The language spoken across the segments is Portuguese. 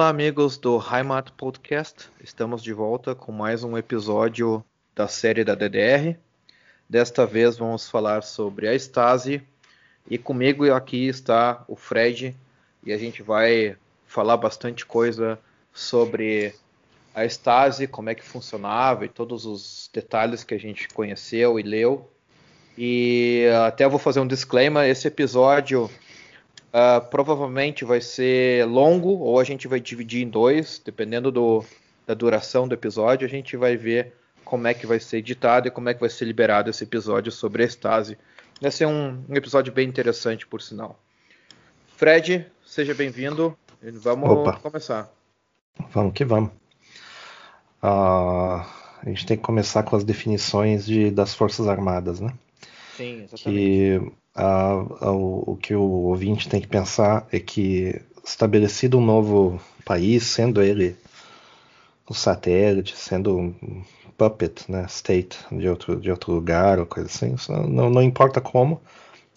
Olá, amigos do Heimat Podcast. Estamos de volta com mais um episódio da série da DDR. Desta vez vamos falar sobre a Stasi e comigo aqui está o Fred e a gente vai falar bastante coisa sobre a Stasi, como é que funcionava e todos os detalhes que a gente conheceu e leu. E até vou fazer um disclaimer: esse episódio Uh, provavelmente vai ser longo, ou a gente vai dividir em dois, dependendo do, da duração do episódio. A gente vai ver como é que vai ser editado e como é que vai ser liberado esse episódio sobre a Stasi. Vai ser um, um episódio bem interessante, por sinal. Fred, seja bem-vindo. Vamos Opa. começar. Vamos que vamos. Uh, a gente tem que começar com as definições de, das Forças Armadas, né? Sim, exatamente. Que o que o ouvinte tem que pensar é que estabelecido um novo país, sendo ele um satélite, sendo um puppet, né, state de outro, de outro lugar ou coisa assim, não, não importa como,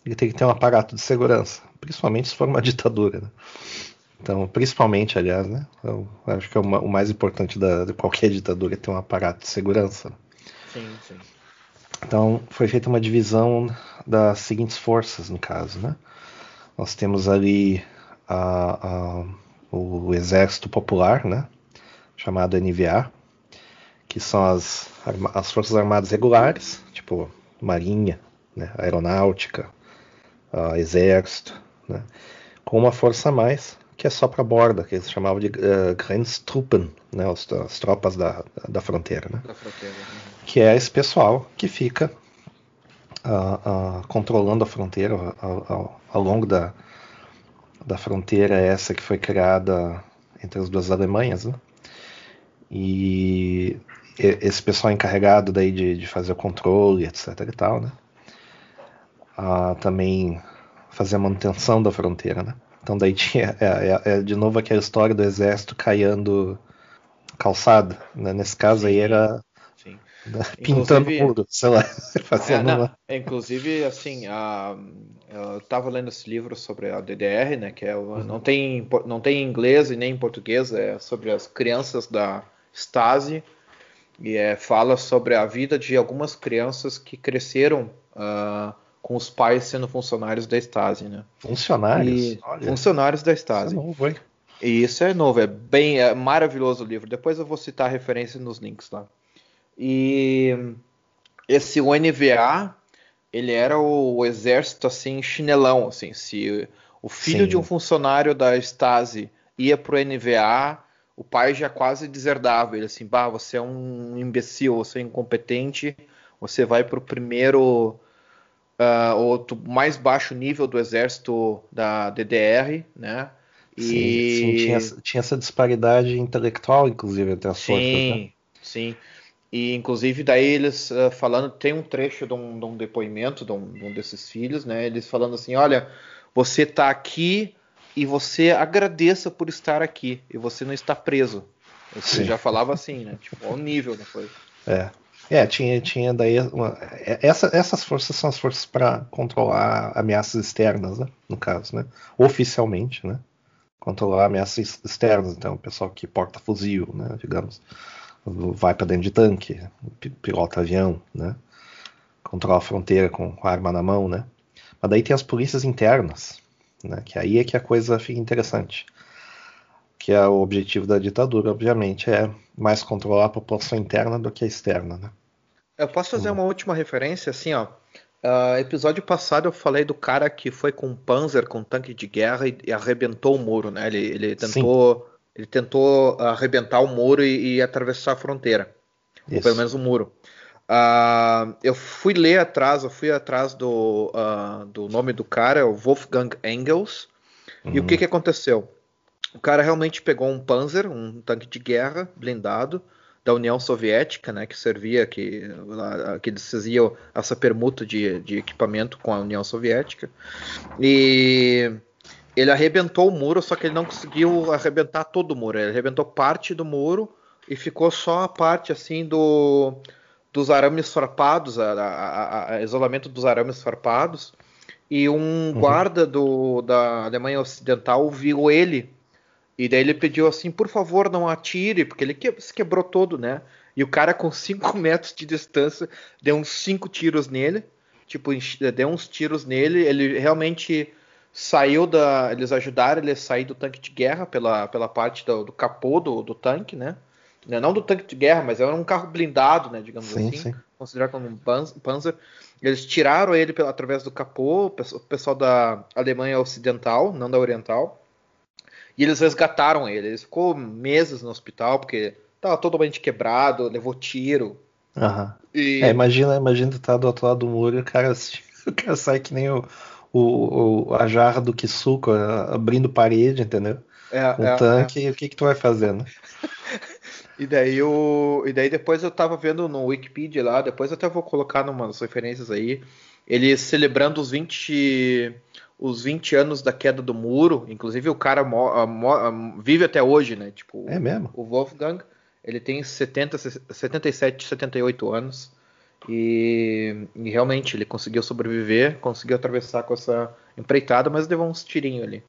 ele tem que ter um aparato de segurança, principalmente se for uma ditadura. Né? Então, principalmente, aliás, né, eu acho que é o mais importante da, de qualquer ditadura é ter um aparato de segurança. Sim, sim. Então, foi feita uma divisão das seguintes forças, no caso. Né? Nós temos ali a, a, o Exército Popular, né? chamado NVA, que são as, as Forças Armadas regulares, tipo Marinha, né? Aeronáutica, uh, Exército, né? com uma força a mais, que é só para a borda, que eles chamavam de uh, Grenztruppen, né? as, as tropas da, da fronteira. Né? Da fronteira. Uhum que é esse pessoal que fica uh, uh, controlando a fronteira ao, ao, longo da, da fronteira essa que foi criada entre as duas Alemanhas, né? E esse pessoal encarregado daí de, de fazer o controle, etc e tal, né? Uh, também fazer a manutenção da fronteira, né? Então daí tinha é, é, é, de novo aquela história do exército caiando calçada, né? Nesse caso aí era Pintando tudo, sei lá. Fazendo é, uma... Inclusive, assim, a, eu estava lendo esse livro sobre a DDR, né? Que é, uhum. não, tem, não tem em inglês e nem em português, é sobre as crianças da Stasi. E é, fala sobre a vida de algumas crianças que cresceram uh, com os pais sendo funcionários da Stasi, né? Funcionários? E, funcionários da Stasi. Isso é novo, hein? E isso é novo, é bem é maravilhoso o livro. Depois eu vou citar a referência nos links lá. E esse UNVA, ele era o, o exército assim chinelão, assim, se o filho Sim. de um funcionário da Stasi ia pro NVA, o pai já quase deserdava ele assim, bah, você é um imbecil, você é incompetente, você vai pro primeiro uh, ou mais baixo nível do exército da DDR, né? E... Sim, sim tinha, tinha, essa disparidade intelectual, inclusive, entre as sim, forças. Né? Sim, e inclusive daí eles uh, falando, tem um trecho de um, de um depoimento de um, de um, desses filhos, né? Eles falando assim, olha, você está aqui e você agradeça por estar aqui e você não está preso. Você já falava assim, né? Tipo, ao nível da coisa. É. É, tinha, tinha daí uma, é, essa, essas forças são as forças para controlar ameaças externas, né? No caso, né? Oficialmente, né? Controlar ameaças externas, então o pessoal que porta fuzil, né? Digamos vai para dentro de tanque, pilota avião, né? Controla a fronteira com a arma na mão, né? Mas daí tem as polícias internas, né? Que aí é que a coisa fica interessante. Que é o objetivo da ditadura, obviamente, é mais controlar a população interna do que a externa, né? Eu posso fazer hum. uma última referência, assim, ó. Uh, episódio passado eu falei do cara que foi com um Panzer, com um tanque de guerra e, e arrebentou o muro, né? Ele, ele tentou Sim ele tentou arrebentar o muro e, e atravessar a fronteira. Isso. Ou pelo menos o muro. Uh, eu fui ler atrás, eu fui atrás do, uh, do nome do cara, é o Wolfgang Engels. Uhum. E o que, uhum. que aconteceu? O cara realmente pegou um Panzer, um tanque de guerra blindado da União Soviética, né, que servia, que, que eles faziam essa permuta de, de equipamento com a União Soviética. E ele arrebentou o muro, só que ele não conseguiu arrebentar todo o muro. Ele arrebentou parte do muro e ficou só a parte assim do dos arames farpados, a, a, a isolamento dos arames farpados. E um uhum. guarda do, da Alemanha Ocidental viu ele E daí ele pediu assim, por favor, não atire, porque ele que, se quebrou todo, né? E o cara com 5 metros de distância deu uns 5 tiros nele. Tipo, deu uns tiros nele. Ele realmente saiu da. Eles ajudaram ele a sair do tanque de guerra pela, pela parte do, do capô do, do tanque, né? Não do tanque de guerra, mas era um carro blindado, né? Digamos sim, assim. Sim. Considerado como um Panzer. Eles tiraram ele pela, através do capô, o pessoal da Alemanha Ocidental, não da Oriental. E eles resgataram ele. Ele ficou meses no hospital, porque tava totalmente quebrado, levou tiro. Uhum. E... É, imagina, imagina tu tá do outro lado do muro e o cara, o cara sai que nem o, o, o a jarra do Kisuko abrindo parede, entendeu? É, um é, tanque, é. o que que tu vai fazer, né? e daí o, e daí depois eu tava vendo no Wikipedia lá, depois eu até vou colocar umas referências aí, ele celebrando os 20 os 20 anos da queda do muro, inclusive o cara vive até hoje, né? Tipo, é mesmo? O Wolfgang, ele tem 70, 77, 78 anos. E, e, realmente ele conseguiu sobreviver, conseguiu atravessar com essa empreitada, mas levou uns tirinhos ali.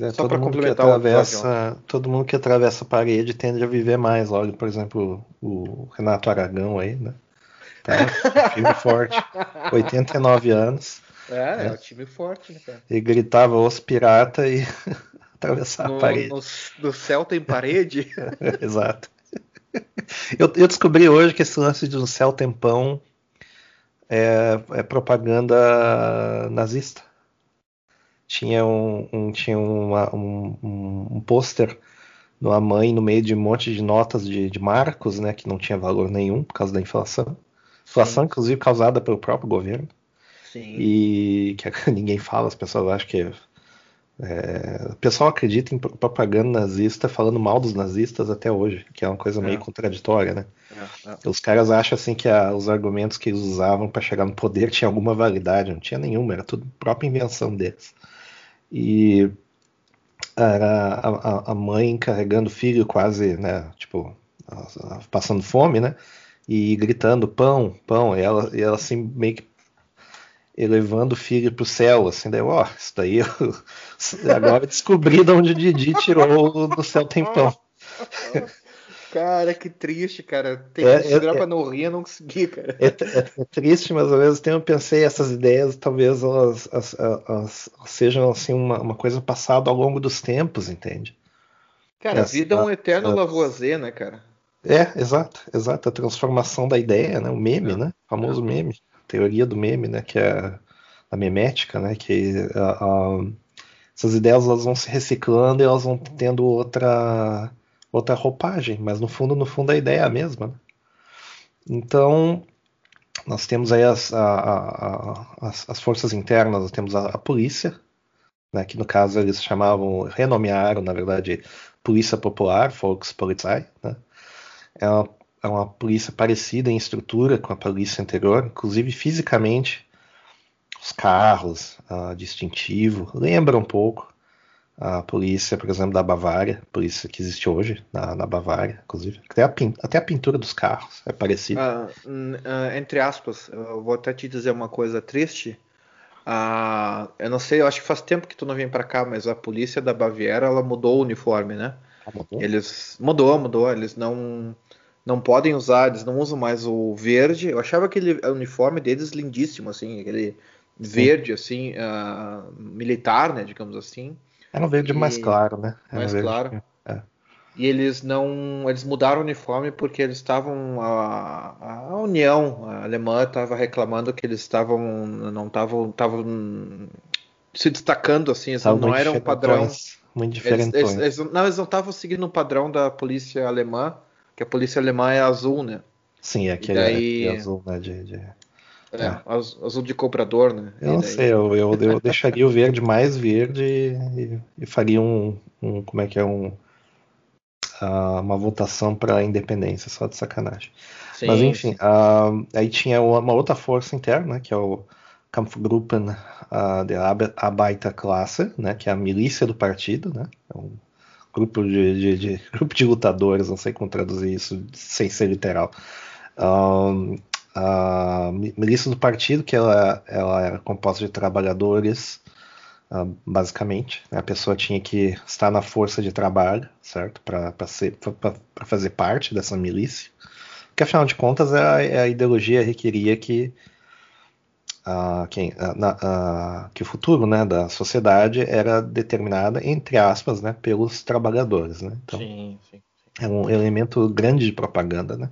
É, Só para complementar atravessa, Todo mundo que atravessa a parede tende a viver mais. Olha, por exemplo, o Renato Aragão aí, né? Tá, time forte. 89 anos. É, é, um time forte, né, cara? E gritava os pirata e atravessava no, a parede. No, no céu tem parede? Exato. Eu, eu, descobri hoje que esse lance de um céu tempão é, é propaganda nazista. Tinha um, um tinha uma, um, um, um pôster numa mãe no meio de um monte de notas de, de marcos, né, que não tinha valor nenhum por causa da inflação. Inflação, Sim. inclusive, causada pelo próprio governo. Sim. E que ninguém fala, as pessoas acham que é, o pessoal acredita em propaganda nazista falando mal dos nazistas até hoje, que é uma coisa meio é. contraditória, né? É, é. Os caras acham assim que a, os argumentos que eles usavam para chegar no poder tinham alguma validade, não tinha nenhuma, era tudo própria invenção deles. E era a, a mãe carregando o filho quase, né, tipo, passando fome, né? E gritando pão, pão, e ela, e ela assim meio que elevando o filho para o céu, assim, daí, ó, isso daí eu, agora descobri de onde o Didi tirou do céu tempão. Cara, que triste, cara. Tem é, que segurar é, pra não rir, eu não consegui, cara. É, é, é, triste, mas ao mesmo tempo eu pensei, essas ideias talvez elas, elas, elas sejam assim uma, uma, coisa passada ao longo dos tempos, entende? Cara, Essa, a vida é um eterno Lavoisier, né, cara? É, exato, exato. A transformação da ideia, né? O meme, é. né? O famoso meme teoria do meme, né, que é a memética, né, que essas ideias elas vão se reciclando e elas vão tendo outra outra roupagem, mas no fundo, no fundo a ideia é a mesma. Né? Então nós temos aí as, a, as, as, forças internas, nós temos a, a polícia, né, que no caso eles chamavam, renomearam, na verdade, Polícia Popular, Volkspolizei, né? É uma é uma polícia parecida em estrutura com a polícia anterior, inclusive fisicamente. Os carros, uh, distintivo, lembra um pouco a polícia, por exemplo, da Bavária, polícia que existe hoje na, na Bavária, inclusive. Até a, até a pintura dos carros é parecida. Uh, uh, entre aspas, eu vou até te dizer uma coisa triste. Uh, eu não sei, eu acho que faz tempo que tu não vem para cá, mas a polícia da Baviera ela mudou o uniforme, né? Ah, mudou? Eles mudou, mudou. Eles não não podem usar, eles não usam mais o verde. Eu achava aquele uniforme deles lindíssimo, assim, aquele Sim. verde, assim, uh, militar, né, digamos assim. Era um verde e... mais claro, né? Era mais verde, claro. É. E eles não, eles mudaram o uniforme porque eles estavam a, a União a alemã estava reclamando que eles estavam não estavam estavam se destacando assim, eles não eram um padrão muito diferente. Eles, eles, eles, não, eles não estavam seguindo o padrão da polícia alemã que a polícia alemã é azul, né? Sim, aquele daí... é azul, né? De, de... É, é. azul de comprador, né? Eu não daí... sei, eu, eu, eu, deixaria o verde mais verde e, e faria um, um, Como é que é? Um, uh, uma votação para independência, só de sacanagem. Sim, Mas enfim, uh, aí tinha uma outra força interna, né, que é o Kampfgruppen uh, der Arbeiterklasse, né, que é a milícia do partido, né, é um grupo de, de, de, grupo de lutadores, não sei como traduzir isso sem ser literal. Um, a milícia do partido, que ela, ela era composta de trabalhadores uh, basicamente. A pessoa tinha que estar na força de trabalho, certo? Para fazer parte dessa milícia. Porque, afinal de contas, a, a ideologia requeria que, quem, na, que o futuro né, da sociedade era determinada, entre aspas, né, pelos trabalhadores. Né? Então, sim, sim, sim. é um elemento grande de propaganda. Né?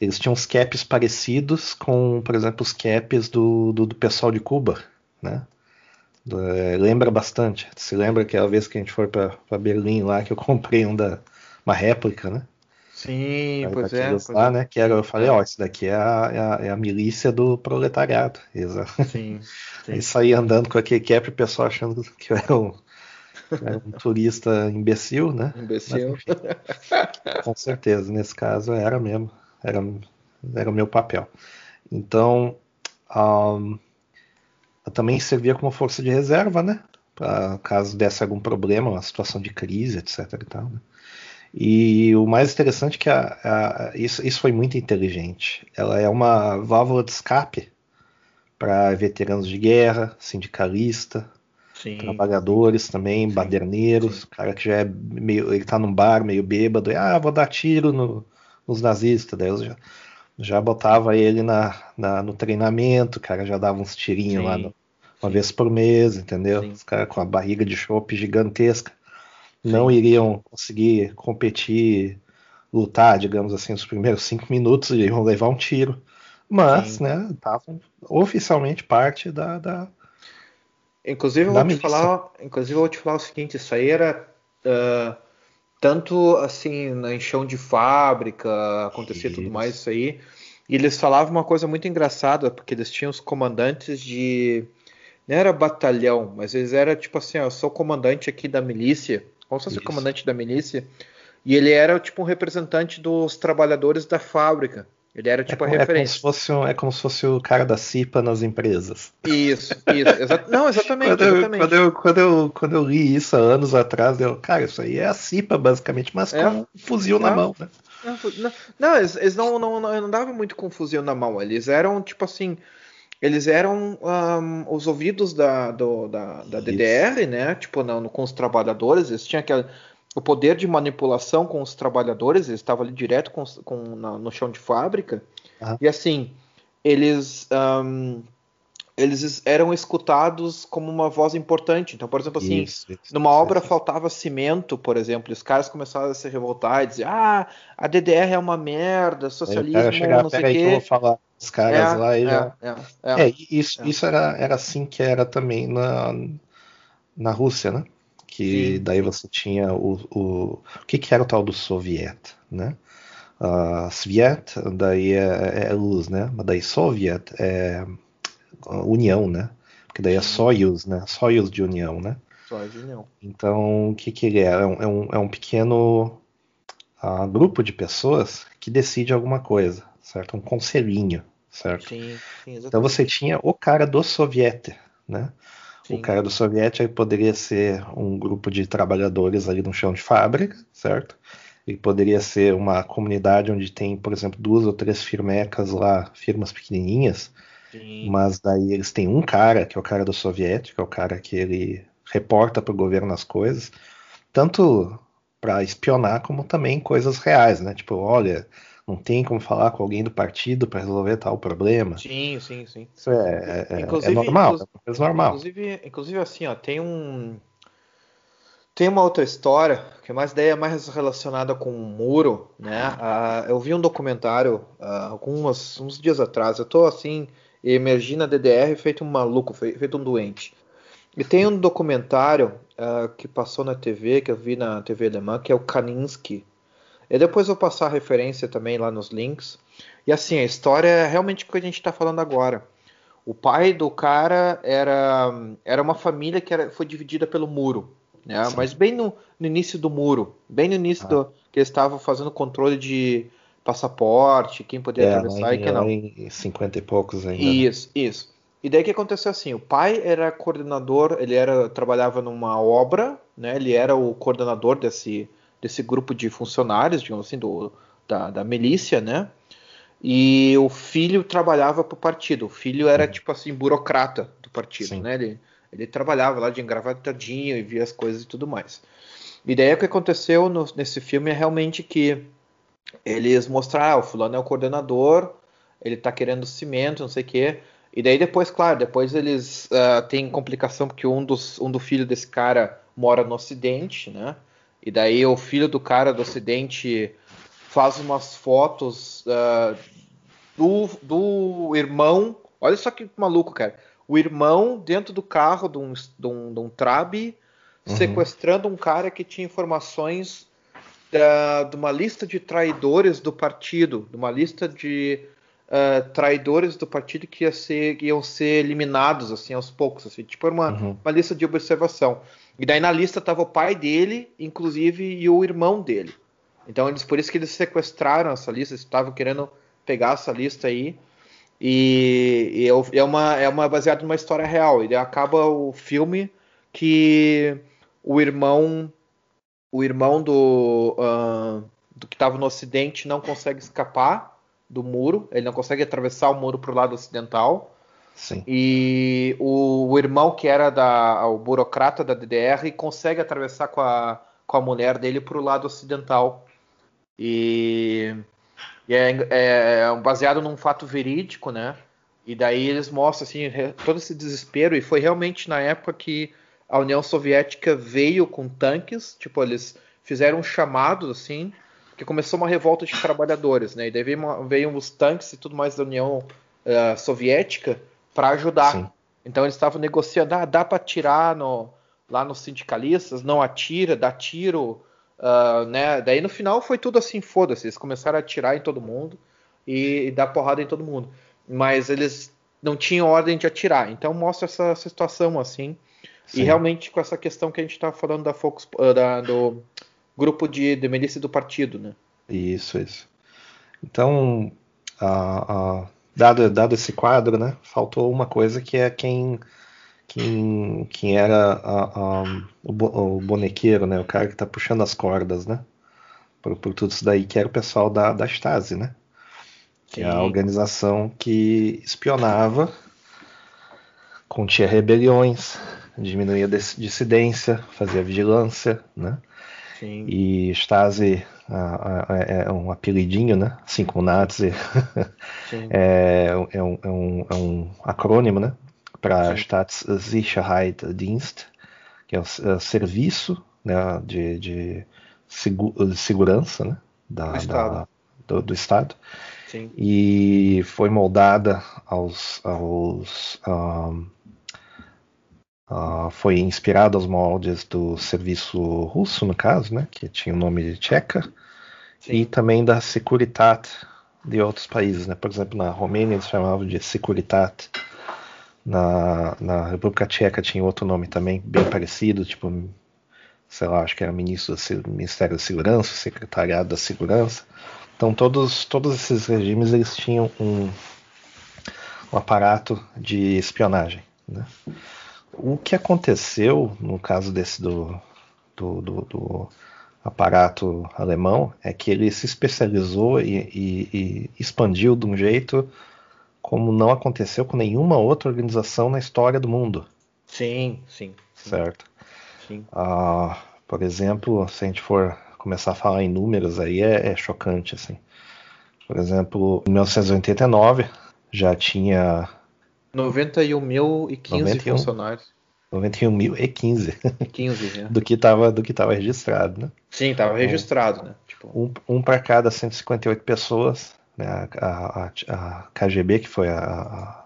Eles tinham os caps parecidos com, por exemplo, os caps do, do, do pessoal de Cuba, né? É, lembra bastante. Se lembra aquela vez que a gente foi para Berlim lá que eu comprei um da, uma réplica, né? Sim, pois é. Pois lá, é. né? Que era, eu falei, ó, isso daqui é a, é a, é a milícia do proletariado. Exato. Sim, sim. Aí saí andando com aquele cap e o pessoal achando que eu era um, era um turista imbecil, né? Imbecil. Mas, enfim, com certeza, nesse caso era mesmo era, era o meu papel. Então, um, eu também servia como força de reserva, né? Pra, caso desse algum problema, uma situação de crise, etc. E, tal, né? E o mais interessante é que a, a, isso, isso foi muito inteligente. Ela é uma válvula de escape para veteranos de guerra, sindicalista, Sim. trabalhadores também, Sim. baderneiros, Sim. cara que já é meio, ele tá num bar meio bêbado, e, ah, vou dar tiro no, nos nazistas. Daí já, já botava ele na, na, no treinamento, o cara já dava uns tirinhos lá no, uma vez por mês, entendeu? Os caras com a barriga de chope gigantesca não iriam conseguir competir, lutar, digamos assim, nos primeiros cinco minutos, iriam levar um tiro. Mas, sim. né, estavam oficialmente parte da. da inclusive, eu vou te falar, inclusive, eu vou te falar o seguinte: isso aí era. Uh tanto assim na enchão de fábrica, acontecia isso. tudo mais isso aí. E eles falavam uma coisa muito engraçada, porque eles tinham os comandantes de não era batalhão, mas eles eram tipo assim, ó, eu sou comandante aqui da milícia, como se fosse o comandante da milícia, e ele era tipo um representante dos trabalhadores da fábrica. Ele era tipo é, a referência. É como, se fosse um, é como se fosse o cara da CIPA nas empresas. Isso, isso. Exa não, exatamente. quando, eu, exatamente. Quando, eu, quando, eu, quando eu li isso há anos atrás, eu, cara, isso aí é a CIPA, basicamente, mas é. com um fuzil é. na mão, né? Não, não, eles, eles não, não, não, não davam muito com fuzil na mão. Eles eram, tipo assim. Eles eram um, os ouvidos da, do, da, da DDR, né? Tipo, não, com os trabalhadores. Eles tinham aquela o poder de manipulação com os trabalhadores, eles estavam ali direto com, com na, no chão de fábrica, ah. e assim, eles, um, eles eram escutados como uma voz importante. Então, por exemplo, assim, isso, isso, numa obra faltava cimento, por exemplo, os caras começaram a se revoltar e dizer, ah, a DDR é uma merda, socialismo, chegar, não sei o quê. Os caras é, lá e é, já... É, é, é isso, isso era, era assim que era também na, na Rússia, né? que Sim. daí você tinha o, o, o que, que era o tal do Soviet, né? Uh, Sviet, daí é, é, luz, né? Mas daí Soviet é união, né? Porque daí é Soyuz, né? Soyuz de união, né? Soyuz de união. Então, o que, que ele é? É um, é um, é um pequeno uh, grupo de pessoas que decide alguma coisa, certo? Um conselhinho, certo? Sim, sim, então você tinha o cara do Soviet, né? Sim. O cara do soviético poderia ser um grupo de trabalhadores ali no chão de fábrica, certo? E poderia ser uma comunidade onde tem, por exemplo, duas ou três firmecas lá, firmas pequenininhas, Sim. mas daí eles têm um cara, que é o cara do soviético, é o cara que ele reporta para o governo as coisas, tanto para espionar como também coisas reais, né? Tipo, olha, não tem como falar com alguém do partido para resolver tal problema. Sim, sim, sim. Isso é, é, é normal, é normal. Inclusive, inclusive, assim, ó, tem um. Tem uma outra história, que é mais ideia mais relacionada com o muro, né? Uh, eu vi um documentário uh, alguns uns dias atrás. Eu tô assim, emergi na DDR feito um maluco, feito um doente. E tem um documentário uh, que passou na TV, que eu vi na TV alemã, que é o Kaninsky, e depois eu vou passar a referência também lá nos links. E assim, a história é realmente o que a gente está falando agora. O pai do cara era, era uma família que era, foi dividida pelo muro. Né? Mas bem no, no, início do muro, bem no início ah. do, que eles estavam fazendo controle de passaporte, quem podia é, atravessar e quem não. Em 50 e poucos ainda. Né? Isso, isso. E daí que aconteceu assim, o pai era coordenador, ele era trabalhava numa obra, né? Ele era o coordenador desse desse grupo de funcionários, digamos assim, do, da, da milícia, né? E o filho trabalhava para o partido. O filho era, uhum. tipo assim, burocrata do partido, Sim. né? Ele Ele trabalhava lá de engravatadinho e via as coisas e tudo mais. E daí o que aconteceu no, nesse filme é realmente que eles mostraram, ah, o fulano é o coordenador, ele tá querendo cimento, não sei o quê. E daí depois, claro, depois eles uh, têm complicação porque um dos um do filho desse cara mora no Ocidente, né? E daí o filho do cara do Ocidente faz umas fotos uh, do, do irmão. Olha só que maluco, cara. O irmão dentro do carro de um, de um, de um Trabi uhum. sequestrando um cara que tinha informações da, de uma lista de traidores do partido, de uma lista de uh, traidores do partido que, ia ser, que iam ser eliminados assim aos poucos, assim, tipo uma, uhum. uma lista de observação. E daí na lista estava o pai dele, inclusive, e o irmão dele. Então eles por isso que eles sequestraram essa lista, estavam querendo pegar essa lista aí. E, e é, uma é uma baseada numa história real. E daí acaba o filme que o irmão o irmão do, uh, do que estava no ocidente não consegue escapar do muro, ele não consegue atravessar o muro para o lado ocidental. Sim. E o, o, irmão que era da, o burocrata da DDR consegue atravessar com a, com a mulher dele para o lado ocidental. E, e é, é, é, baseado num fato verídico, né? E daí eles mostram assim, todo esse desespero. E foi realmente na época que a União Soviética veio com tanques, tipo, eles fizeram um chamado assim que começou uma revolta de trabalhadores, né? E daí veio, veio os tanques e tudo mais da União uh, Soviética para ajudar. Sim. Então eles estavam negociando, ah, dá para atirar no, lá nos sindicalistas, não atira, dá tiro, uh, né? Daí no final foi tudo assim, foda-se, eles começaram a atirar em todo mundo e, e, dar porrada em todo mundo. Mas eles não tinham ordem de atirar, então mostra essa, essa situação assim. Sim. E realmente com essa questão que a gente estava falando da Focus, uh, da, do grupo de, de milícia do partido, né? Isso, isso. Então, dado, dado esse quadro, né, faltou uma coisa que é quem quem, quem era o, o bonequeiro, né, o cara que está puxando as cordas, né, por, por, tudo isso daí, que era o pessoal da, da Stasi, né, que Sim. é a organização que espionava, continha rebeliões, diminuía a dissidência, fazia vigilância, né, Sim. E Stasi é um apelidinho, né? Assim como Nazi. é, é, um, é, um, é um acrônimo, né? Para Staatssicherheitsdienst, que é o, é o serviço né, de, de, de segurança né, da, do, Estado. Da, do, do Estado. E foi moldada aos, aos um, Uh, foi inspirado aos moldes do serviço russo, no caso, né, que tinha o nome de Tcheca, Sim. e também da Securitat de outros países. Né? Por exemplo, na Romênia eles chamavam de Securitat, na, na República Tcheca tinha outro nome também, bem parecido, tipo, sei lá, acho que era ministro do Ministério da Segurança, Secretariado da Segurança. Então todos, todos esses regimes eles tinham um, um aparato de espionagem. Né? O que aconteceu no caso desse do, do, do, do aparato alemão é que ele se especializou e, e, e, expandiu de um jeito como não aconteceu com nenhuma outra organização na história do mundo. Sim, sim. sim. Certo. Sim. Ah, por exemplo, se a gente for começar a falar em números aí, é, é chocante. Assim. Por exemplo, em 1989 já tinha 91.015 funcionários. 91.015. 15, é. do que estava do que tava registrado, né? Sim, estava registrado, né? Tipo... Um, um para cada 158 pessoas. Né? A, a, a, KGB, que foi a, a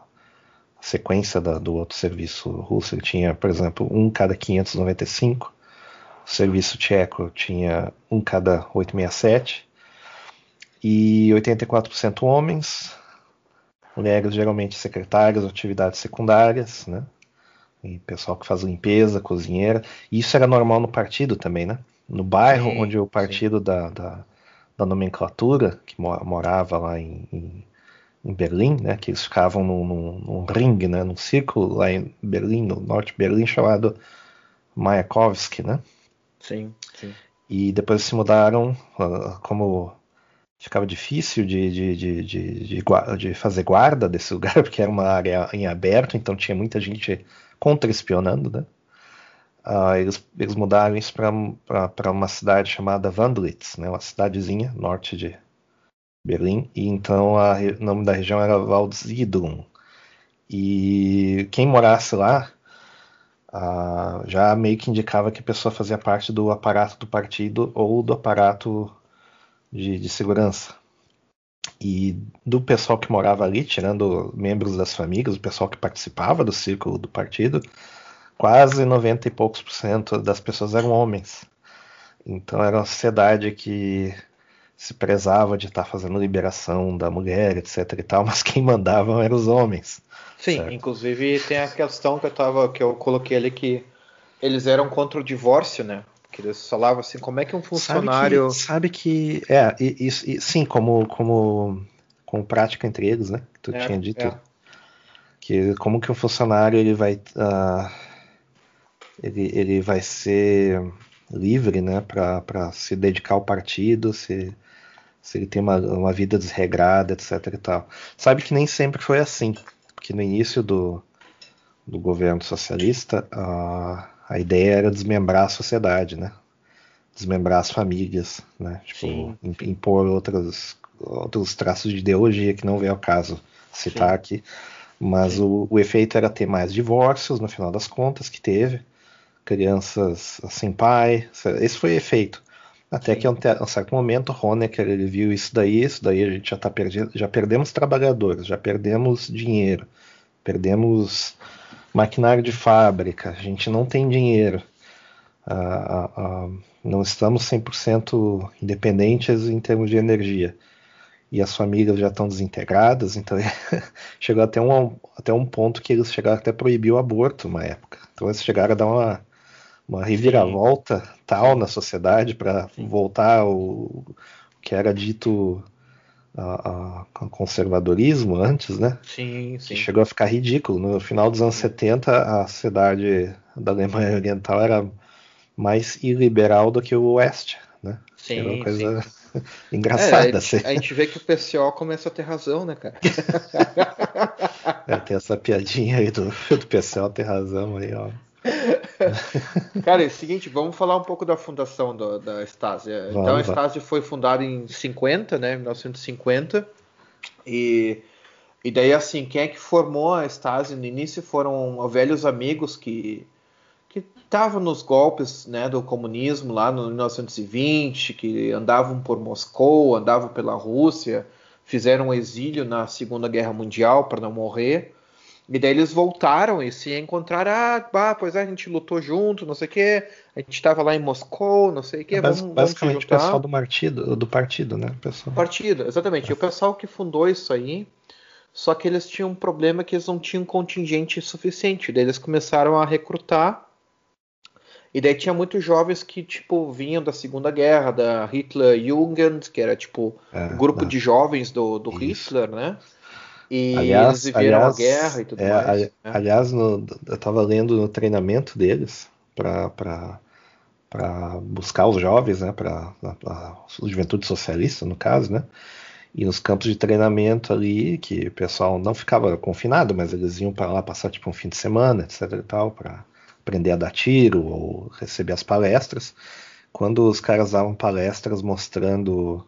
sequência da, do outro serviço russo, ele tinha, por exemplo, um cada 595. O serviço tcheco tinha um cada 867. E 84% homens, mulheres geralmente secretárias, atividades secundárias, né? E pessoal que faz limpeza, cozinheira. E isso era normal no partido também, né? No bairro sim, onde o partido da, da, da, nomenclatura, que morava lá em, em, em, Berlim, né? Que eles ficavam num, num, num ringue, né? Num círculo lá em Berlim, no norte de Berlim, chamado Mayakovsky, né? Sim, sim. E depois se mudaram, ah, como ficava difícil de, de, de, de, fazer guarda desse lugar, porque era uma área em aberto, então tinha muita gente contra-espionando, né? Uh, eles, eles mudaram isso para uma cidade chamada Wandlitz, né? Uma cidadezinha norte de Berlim. E então o nome da região era Waldsiedlung. E quem morasse lá uh, já meio que indicava que a pessoa fazia parte do aparato do partido ou do aparato de, de segurança. E do pessoal que morava ali, tirando membros das famílias, o pessoal que participava do círculo do partido, quase 90 e poucos por cento das pessoas eram homens. Então era uma sociedade que se prezava de estar fazendo liberação da mulher, etc e tal, mas quem mandavam eram os homens. Sim, certo? inclusive tem a questão que eu tava, que eu coloquei ali que eles eram contra o divórcio, né? Que eles falavam assim, como é que um funcionário. Sabe que. Sabe que é, e, e, sim, como, como, como prática entre eles, né? Que tu é, tinha dito. É. Que como que um funcionário ele vai. Uh, ele, ele vai ser livre, né? para se dedicar ao partido, se, se ele tem uma, uma vida desregrada, etc e tal. Sabe que nem sempre foi assim. Porque no início do, do governo socialista, uh, a ideia era desmembrar a sociedade, né? Desmembrar as famílias, né? Tipo, impor outros, outros traços de ideologia que não veio ao caso citar Sim. aqui. Mas o, o, efeito era ter mais divórcios, no final das contas, que teve. Crianças sem pai. Esse foi o efeito. Até Sim. que a um, certo momento, Honecker ele viu isso daí, isso daí a gente já tá perdendo, já perdemos trabalhadores, já perdemos dinheiro, perdemos maquinário de fábrica, a gente não tem dinheiro, uh, uh, não estamos 100% independentes em termos de energia. E as famílias já estão desintegradas, então chegou até um, até um ponto que eles chegaram até a proibir o aborto uma época. Então eles chegaram a dar uma, uma reviravolta Sim. tal na sociedade para voltar ao que era dito a, a, conservadorismo antes, né? Sim, sim. Que chegou a ficar ridículo. No final dos anos 70, a cidade da Alemanha Oriental era mais iliberal do que o Oeste, né? Sim, era uma coisa sim. engraçada. É, a, gente, a, gente, vê que o PCO começa a ter razão, né, cara? é, tem essa piadinha aí do, do PCO ter razão aí, ó. Cara, é o seguinte, vamos falar um pouco da fundação do, da Stasi. Vamos, então a Stasi foi fundada em 50, né, 1950. E, e daí assim, quem é que formou a Stasi no início foram velhos amigos que que estavam nos golpes, né, do comunismo lá no 1920, que andavam por Moscou, andavam pela Rússia, fizeram exílio na Segunda Guerra Mundial para não morrer. E daí eles voltaram e se encontraram. Ah, pois é, a gente lutou junto, não sei o quê. A gente estava lá em Moscou, não sei o quê. É, vamos, basicamente vamos o pessoal do partido, do partido, né? Pessoal. Partido, exatamente. É. E o pessoal que fundou isso aí. Só que eles tinham um problema que eles não tinham contingente suficiente. Daí eles começaram a recrutar. E daí tinha muitos jovens que, tipo, vinham da Segunda Guerra, da Hitler Jugend, que era, tipo, é, grupo não. de jovens do, do Hitler, né? E aliás, eles viveram aliás, a guerra e tudo é, mais. Né? Aliás, no, eu estava lendo no treinamento deles para buscar os jovens, né, para a juventude socialista, no caso, né, e nos campos de treinamento ali, que o pessoal não ficava confinado, mas eles iam para lá passar tipo um fim de semana, etc e tal, para aprender a dar tiro ou receber as palestras. Quando os caras davam palestras mostrando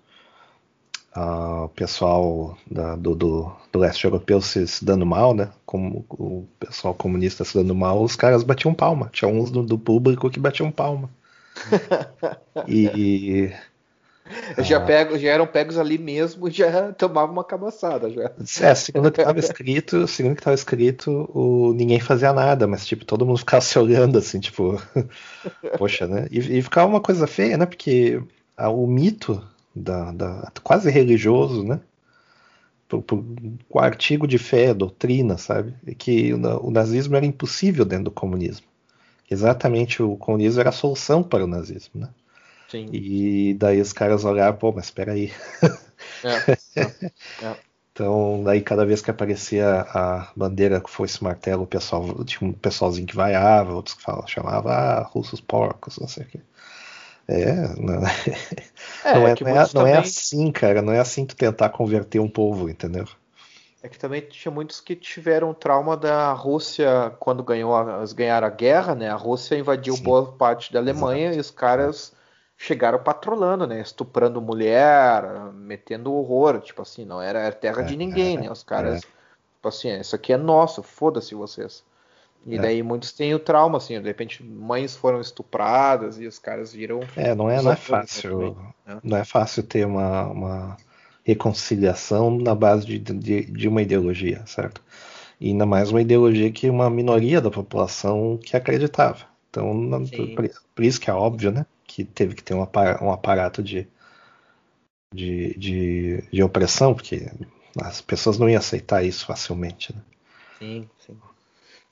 o pessoal da, do, do, do, leste europeu se, se, dando mal, né? Como o pessoal comunista se dando mal, os caras batiam palma. Tinha uns do, do público que batiam palma. e. Já, pego, já eram pegos ali mesmo e já tomavam uma cabaçada já. É, segundo que estava escrito, segundo que estava escrito, o, ninguém fazia nada, mas tipo, todo mundo ficava se olhando assim, tipo, poxa, né? E, e ficava uma coisa feia, né? Porque a, o mito da, da quase religioso, né? Por, por, o artigo de fé, doutrina, sabe? Que o, o, nazismo era impossível dentro do comunismo. Exatamente, o comunismo era a solução para o nazismo, né? Sim. E daí os caras olharam, pô, mas espera aí. É, é, é. Então, daí cada vez que aparecia a bandeira que fosse martelo, o pessoal tinha um pessoalzinho que vaiava, outros que falavam, chamava ah, russos porcos, não sei o quê. É, não é, é, não, é, não, é, não é, assim, cara. Não é assim tu tentar converter um povo, entendeu? É que também tinha muitos que tiveram trauma da Rússia quando ganhou a, ganharam a guerra, né? A Rússia invadiu Sim. boa parte da Alemanha Exato. e os caras chegaram patrolando, né? Estuprando mulher, metendo horror, tipo assim, não era, era terra é, de ninguém, é, né? Os caras, é. tipo assim, isso aqui é nosso, foda-se vocês. E é. daí muitos têm o trauma, assim, de repente mães foram estupradas e os caras viram. É, não é, não é fácil. Né? Não é fácil ter uma, uma reconciliação na base de, de, de uma ideologia, certo? E ainda mais uma ideologia que uma minoria da população que acreditava. Então, por, por, isso que é óbvio, né? Que teve que ter um, um aparato de, de, de, de, opressão, porque as pessoas não iam aceitar isso facilmente, né? Sim, sim.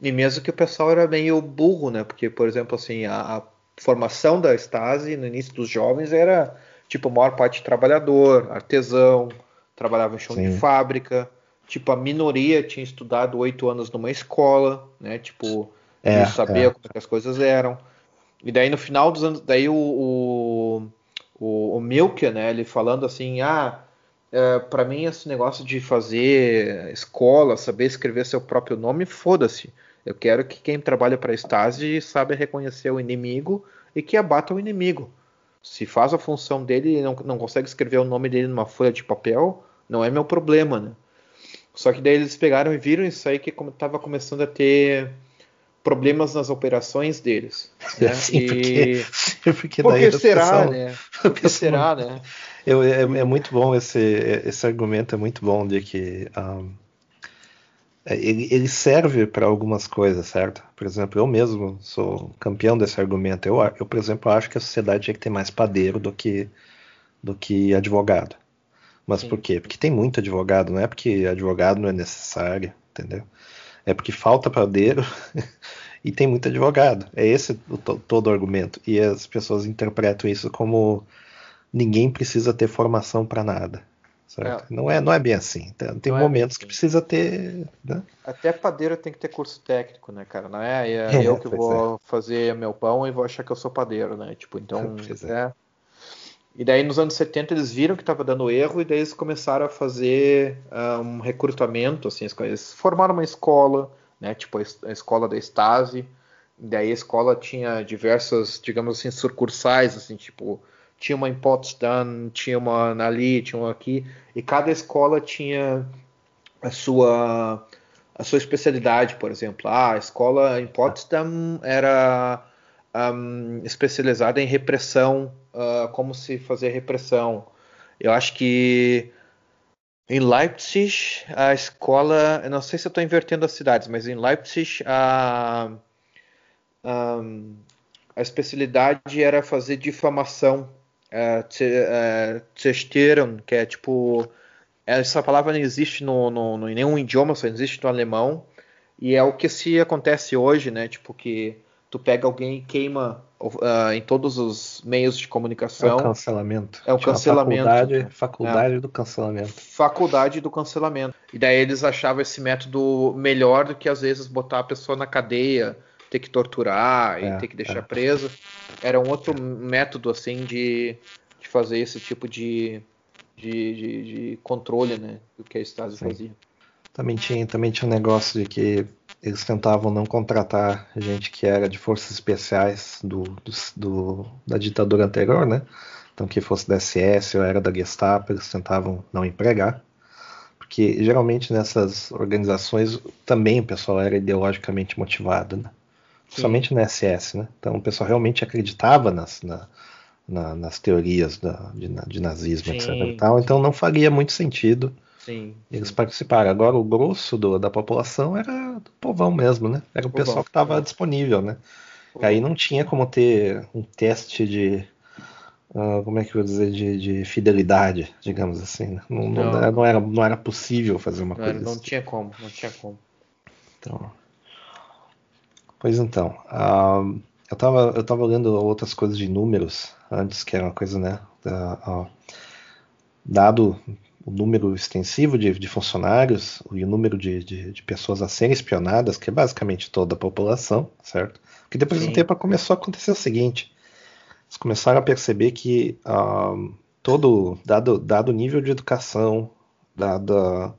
E mesmo que o pessoal era meio burro, né? Porque, por exemplo, assim, a, a formação da Stasi no início dos jovens era Tipo, a maior parte trabalhador, artesão, trabalhava em chão Sim. de fábrica. Tipo, a minoria tinha estudado oito anos numa escola, né? Tipo, é, saber é. como é as coisas eram. E daí no final dos anos, daí o, o, o, o Milke, né, ele falando assim, ah, é, para mim esse negócio de fazer escola, saber escrever seu próprio nome, foda-se. Eu quero que quem trabalha para a Stasi saiba reconhecer o inimigo e que abata o inimigo. Se faz a função dele e não, não consegue escrever o nome dele numa folha de papel, não é meu problema, né? Só que daí eles pegaram e viram isso aí que estava começando a ter problemas nas operações deles. Né? Sim, e... porque, porque, porque será, pessoal, né? Porque será, né? Eu, é, é, muito bom esse, esse argumento, é muito bom de que um, é, ele, ele serve para algumas coisas, certo? Por exemplo, eu mesmo sou campeão desse argumento. Eu, eu, por exemplo, acho que a sociedade tinha que ter mais padeiro do que, do que advogado. Mas Sim. por quê? Porque tem muito advogado, não é porque advogado não é necessário, entendeu? É porque falta padeiro e tem muito advogado. É esse o todo o argumento. E as pessoas interpretam isso como ninguém precisa ter formação para nada. É. Não, é, não é bem assim. Tem, tem momentos é que precisa ter. Né? Até padeiro tem que ter curso técnico, né, cara? Não é, é, é eu que vou é. fazer meu pão e vou achar que eu sou padeiro, né? Tipo, então. é. E daí nos anos 70 eles viram que estava dando erro e daí eles começaram a fazer uh, um recrutamento, assim, eles formaram uma escola, né, tipo a escola da Stasi, e daí a escola tinha diversas, digamos assim, sucursais, assim, tipo, tinha uma em Potsdam, tinha uma ali, tinha uma aqui, e cada escola tinha a sua a sua especialidade, por exemplo. Ah, a escola em Potsdam era um, especializada em repressão, uh, como se fazer repressão. Eu acho que em Leipzig a escola, eu não sei se eu estou invertendo as cidades, mas em Leipzig a, a, a especialidade era fazer difamação uh, zerstören, que é tipo. Essa palavra não existe no, no, no, em nenhum idioma, só existe no alemão. E é o que se acontece hoje, né? Tipo, que tu pega alguém e queima uh, em todos os meios de comunicação. É o cancelamento. É o cancelamento. Faculdade, faculdade é. do cancelamento. Faculdade do cancelamento. E daí eles achavam esse método melhor do que às vezes botar a pessoa na cadeia, ter que torturar e é, ter que deixar é. preso. Era um outro método assim de, de fazer esse tipo de, de, de, de controle né, do que a Stasi Sim. fazia. Também tinha, também tinha um negócio de que eles tentavam não contratar gente que era de forças especiais do, do, do, da ditadura anterior, né? Então, que fosse da SS ou era da Gestapo, eles tentavam não empregar. Porque geralmente nessas organizações também o pessoal era ideologicamente motivado, né? Somente na SS, né? Então o pessoal realmente acreditava nas, na, na, nas teorias da, de, de nazismo, sim, etc. Tal, então não faria muito sentido sim, eles participarem. Agora o grosso do, da população era do povão mesmo, né? Era o pessoal que estava disponível, né? Aí não tinha como ter um teste de uh, como é que eu vou dizer de, de fidelidade, digamos assim. Né? Não, não. Não, não, era, não era possível fazer uma não, coisa. Não assim. tinha como, não tinha como. Então Pois então, uh, eu estava eu tava lendo outras coisas de números antes, que era uma coisa, né? Uh, dado o número extensivo de, de funcionários e o número de, de, de, pessoas a serem espionadas, que é basicamente toda a população, certo? Que depois de um tempo começou a acontecer o seguinte: eles começaram a perceber que uh, todo, dado, dado o nível de educação, dado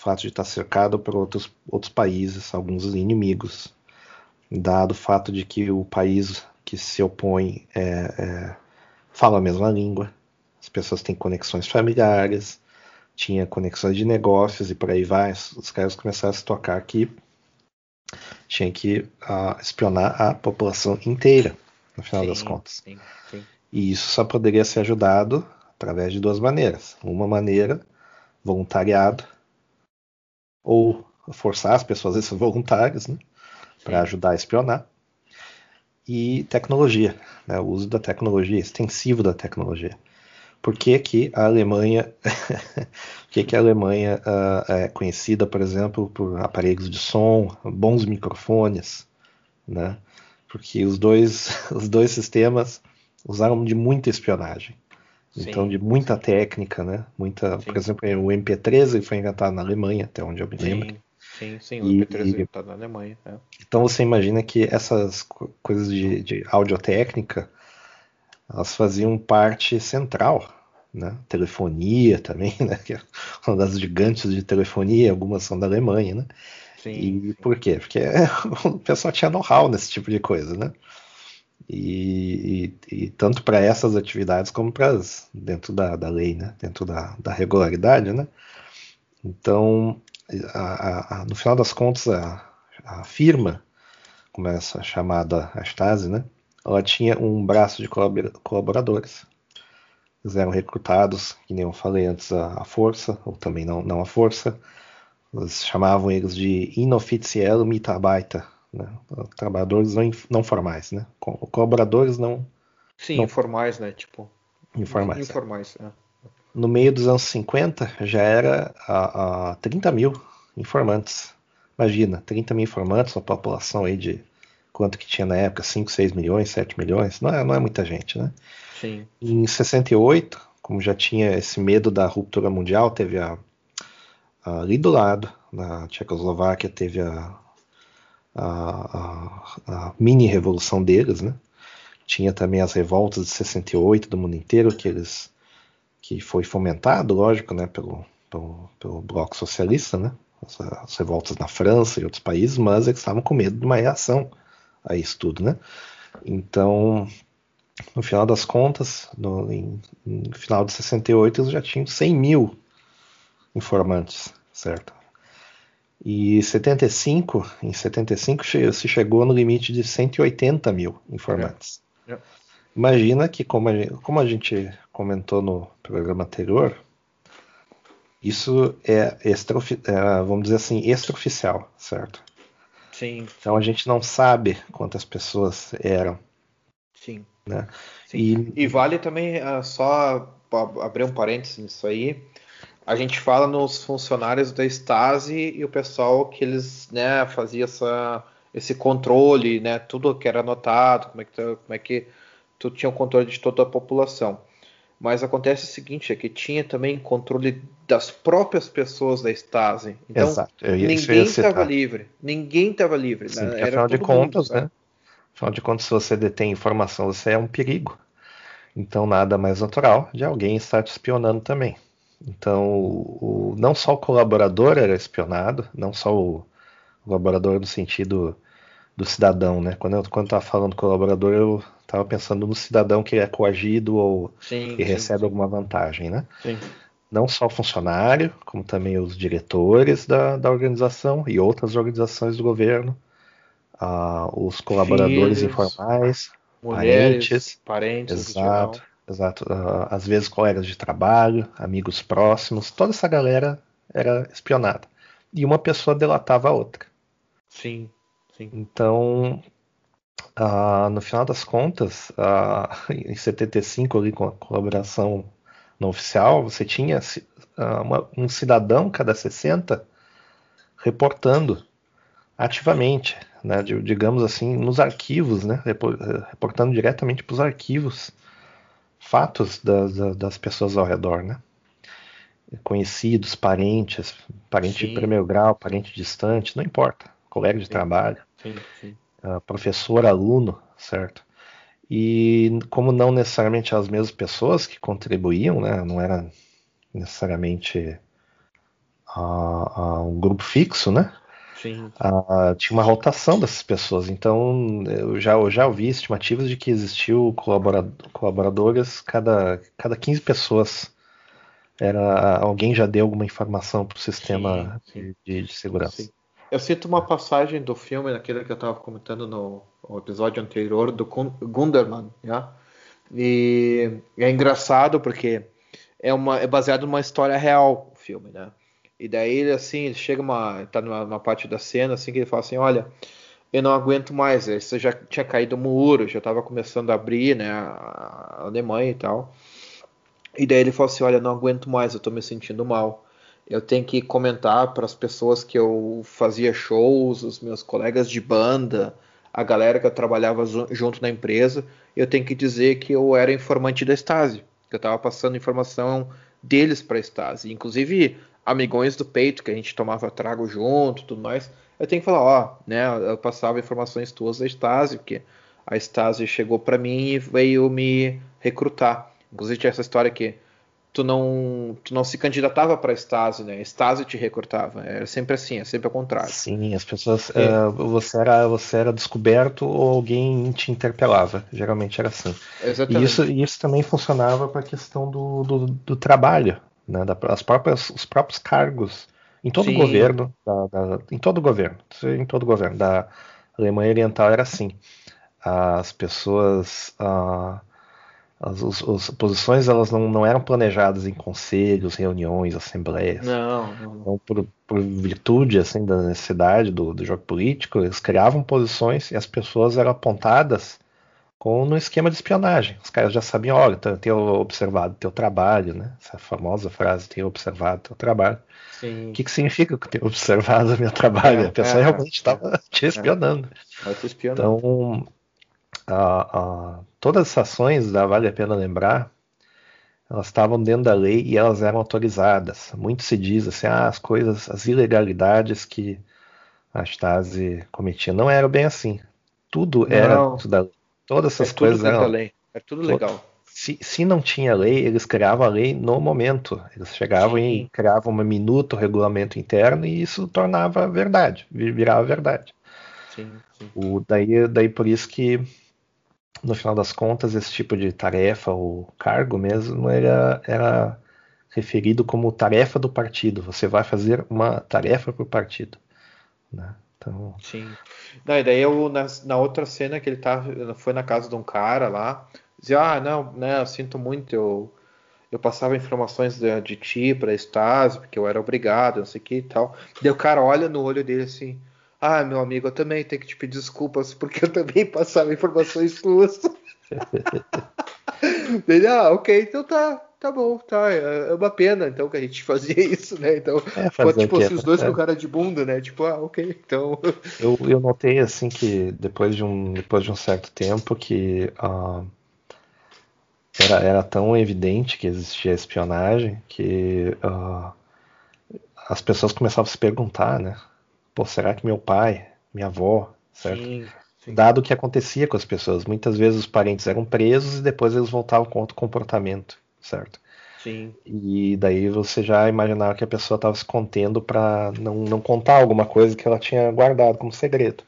fato de estar cercado por outros, outros países, alguns inimigos, dado o fato de que o país que se opõe é, é, fala a mesma língua, as pessoas têm conexões familiares, tinha conexões de negócios e por aí vai. Os caras começaram a se tocar que tinha que uh, espionar a população inteira, no final sim, das contas. Sim, sim. E isso só poderia ser ajudado através de duas maneiras. Uma maneira, voluntariado, ou forçar as pessoas a ser voluntários, né, para ajudar a espionar. E tecnologia, né, o uso da tecnologia, extensivo da tecnologia. Por que, que a Alemanha, por que, que a Alemanha uh, é conhecida, por exemplo, por aparelhos de som, bons microfones, né? Porque os dois, os dois sistemas usaram de muita espionagem. Então, de muita técnica, né? Muita, sim. por exemplo, o MP13 foi inventado na Alemanha, até onde eu me lembro. Sim, sim, o e, MP13 foi inventado na Alemanha. É. Então você imagina que essas coisas de, de audiotécnica elas faziam parte central, né? Telefonia também, né? Que é uma das gigantes de telefonia, algumas são da Alemanha, né? Sim, e sim. por quê? Porque o pessoal tinha know-how nesse tipo de coisa, né? E, e, e tanto para essas atividades como para as dentro da, da lei, né? Dentro da, da regularidade, né? Então, a, a, no final das contas, a, a firma, como é essa chamada a Stasi, né? ela tinha um braço de colaboradores. Eles eram recrutados, que nem eu falei antes, a força, ou também não, não a força. Eles chamavam eles de inofficial mitarbeiter, né? trabalhadores não, não formais, né? colaboradores não... Sim, não... informais, né? Tipo... Informais. É. Informais, é. No meio dos anos 50 já era a, a 30 mil informantes. Imagina, 30 mil informantes, uma população aí de quanto que tinha na época, 5, 6 milhões, 7 milhões, não é, não é muita gente, né? Sim. Em 68, como já tinha esse medo da ruptura mundial, teve a, a ali do lado, na Tchecoslováquia, teve a, a, a, mini revolução deles, né? Tinha também as revoltas de 68 do mundo inteiro, que eles que foi fomentado, lógico, né, pelo, pelo, pelo bloco socialista, né? As, as revoltas na França e outros países, mas eles estavam com medo de uma reação a isso tudo, né? Então, no final das contas, no, em, no final de 68, eles já tinham 100 mil informantes, certo? E 75, em 75 se chegou no limite de 180 mil informantes. É. É. Imagina que, como a, gente, como a gente comentou no programa anterior, isso é, extra, é vamos dizer assim, extraoficial, certo? Sim. Então a gente não sabe quantas pessoas eram. Sim. Né? Sim. E, e, vale também uh, só abrir um parênteses nisso aí. A gente fala nos funcionários da Stasi e o pessoal que eles né, fazia essa, esse controle, né, tudo que era anotado, como é que, como é que tu tinha o controle de toda a população. Mas acontece o seguinte, é que tinha também controle das próprias pessoas da Stasi. Então, Exato. ninguém estava livre. Ninguém estava livre. Sim, né? afinal de contas, mundo, né? Afinal de contas, se você detém informação, você é um perigo. Então, nada mais natural de alguém estar te espionando também. Então, o, não só o colaborador era espionado, não só o colaborador no sentido do cidadão, né? Quando eu estava falando colaborador, eu estava pensando no cidadão que é coagido ou sim, que sim, recebe sim. alguma vantagem, né? Não só o funcionário, como também os diretores da, da organização e outras organizações do governo, uh, os colaboradores Filhos, informais, mulheres, parentes, parentes exato, exato. Uh, às vezes colegas de trabalho, amigos próximos, toda essa galera era espionada e uma pessoa delatava a outra. Sim. Sim. Então, uh, no final das contas, uh, em 75, ali, com a colaboração não oficial, você tinha uh, uma, um cidadão cada 60 reportando ativamente, né, digamos assim, nos arquivos, né, reportando diretamente para os arquivos fatos das, das pessoas ao redor, né? Conhecidos, parentes, parente Sim. de primeiro grau, parente distante, não importa, colega de Sim. trabalho. Sim, sim. Uh, professor, aluno, certo? E como não necessariamente as mesmas pessoas que contribuíam, né, não era necessariamente a, a um grupo fixo, né? Sim. A, tinha uma rotação dessas pessoas. Então, eu já, eu já ouvi estimativas de que existiu colaborador, colaboradores cada, cada 15 pessoas. Era, alguém já deu alguma informação para o sistema sim, sim. De, de, segurança. Sim. Eu cito uma passagem do filme, naquele que eu estava comentando no, episódio anterior, do Gunderman. Né? E é engraçado porque é, uma, é baseado numa história real o filme, né? E daí ele assim, ele chega uma. tá numa, numa, parte da cena assim que ele fala assim, olha, eu não aguento mais, você já tinha caído o muro, já estava começando a abrir, né? A Alemanha e tal. E daí ele falou assim, olha, não aguento mais, eu estou me sentindo mal. Eu tenho que comentar para as pessoas que eu fazia shows, os meus colegas de banda, a galera que eu trabalhava junto na empresa, eu tenho que dizer que eu era informante da Stasi, que eu estava passando informação deles para a Stasi. Inclusive, amigões do peito que a gente tomava trago junto, tudo mais. Eu tenho que falar, ó, né, eu passava informações tuas da Stasi, porque a Stasi chegou para mim e veio me recrutar. Inclusive tinha essa história que tu não, tu não se candidatava para a Stasi, né? Stasi te recrutava. Era sempre assim, é sempre ao contrário. Sim, as pessoas. É. Uh, você, era, você era descoberto ou alguém te interpelava. Geralmente era assim. Exatamente. E isso, isso também funcionava para a questão do, do, do, trabalho, né? Da, as próprias, os próprios cargos. Em todo o governo, da, da, em todo o governo, em todo o governo da Alemanha Oriental era assim. As pessoas. Uh, as, os, as posições elas não, não eram planejadas em conselhos, reuniões, assembleias. Não, não. Então, por, por virtude assim da necessidade do, do jogo político, eles criavam posições e as pessoas eram apontadas com no esquema de espionagem. Os caras já sabiam, olha, eu tenho observado teu trabalho, né? Essa famosa frase, tenho observado teu trabalho. Sim. O que, que significa que eu tenho observado o meu trabalho? É, a pessoa é, realmente estava é, te espionando. É, então, a, a, todas as ações da Vale a Pena Lembrar, elas estavam dentro da lei e elas eram autorizadas. Muito se diz assim, ah, as coisas, as ilegalidades que a Stasi cometia. Não era bem assim. Tudo não, era da lei. Todas essas é coisas eram. Lei. É tudo legal. Se, se não tinha lei, eles criavam a lei no momento. Eles chegavam Sim. e criavam uma minuta, o regulamento interno, e isso tornava verdade, virava verdade. Sim, sim. O, daí, daí por isso que no final das contas, esse tipo de tarefa ou cargo mesmo era, era referido como tarefa do partido. Você vai fazer uma tarefa para o partido. Né? Então... Sim. Não, e daí eu, na, na, outra cena que ele tá, foi na casa de um cara lá, dizia, ah, não, né, eu sinto muito, eu, eu passava informações de, de ti para Stasi, porque eu era obrigado, não sei o que e tal. Daí o cara olha no olho dele assim, ah, meu amigo, eu também tenho que te pedir desculpas porque eu também passava informações suas. Ele, ah, ok, então tá, tá bom, tá. É, uma pena então que a gente fazia isso, né? Então, é, tipo assim, os dois é. com cara de bunda, né? Tipo, ah, ok, então. Eu, eu notei assim que depois de um, depois de um certo tempo que uh, era, era tão evidente que existia espionagem que uh, as pessoas começavam a se perguntar, né? Pô, será que meu pai, minha avó, certo? Sim, sim. Dado o que acontecia com as pessoas, muitas vezes os parentes eram presos e depois eles voltavam com outro comportamento, certo? Sim. E daí você já imaginava que a pessoa estava se contendo para não, não contar alguma coisa que ela tinha guardado como segredo.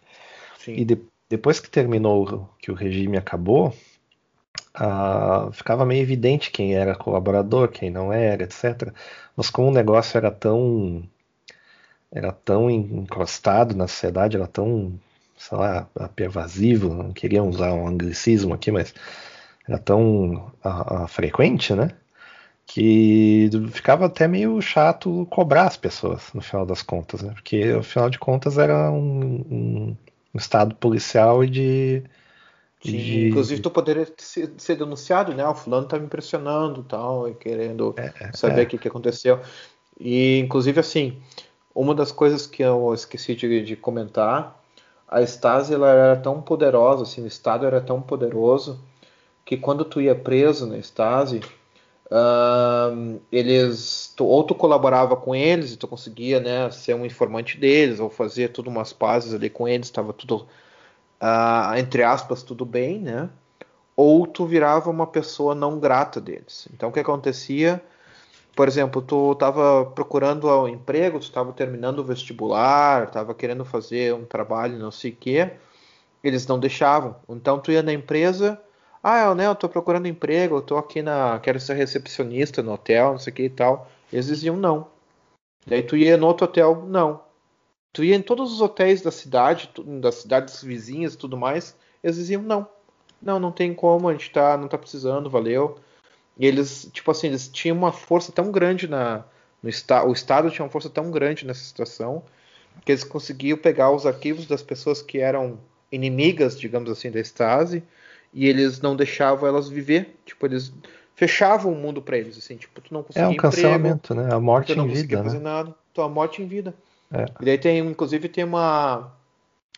Sim. E de, depois que terminou, que o regime acabou, ficava meio evidente quem era colaborador, quem não era, etc. Mas como o negócio era tão era tão encostado na sociedade, era tão, sei lá, pervasivo, não queria usar um anglicismo aqui, mas era tão a, a, frequente, né? Que ficava até meio chato cobrar as pessoas, no final das contas, né? Porque, afinal de contas, era um, um, um estado policial e de, Sim, de... inclusive tu poderia ser, ser, denunciado, né? O fulano tá me impressionando tal, e querendo é, é saber é. o que, que aconteceu. E, inclusive, assim, uma das coisas que eu esqueci de, de comentar, a Stasi ela era tão poderosa, assim, o Estado era tão poderoso que quando tu ia preso na Stasi, uh, eles tu, ou tu colaborava com eles e tu conseguia, né, ser um informante deles ou fazer tudo umas pazes ali com eles, estava tudo uh, entre aspas tudo bem, né? Ou tu virava uma pessoa não grata deles. Então o que acontecia? Por exemplo, tu estava procurando um emprego, tu estava terminando o vestibular, estava querendo fazer um trabalho, não sei o quê, eles não deixavam. Então tu ia na empresa, ah, né, eu tô procurando emprego, eu tô aqui na, quero ser recepcionista no hotel, não sei o que e tal. Eles diziam não. Daí tu ia no outro hotel, não. Tu ia em todos os hotéis da cidade, das cidades vizinhas tudo mais, eles diziam não. Não, não tem como, a gente tá, não tá precisando, valeu. E eles, tipo assim, eles tinham uma força tão grande na. No esta, o Estado tinha uma força tão grande nessa situação que eles conseguiam pegar os arquivos das pessoas que eram inimigas, digamos assim, da Stasi, e eles não deixavam elas viver. Tipo, eles fechavam o mundo para eles, assim, tipo, tu não conseguia É um cancelamento, emprego, né? A morte tu não em vida, fazer né? nada, tua morte em vida. É. E daí tem, inclusive, tem uma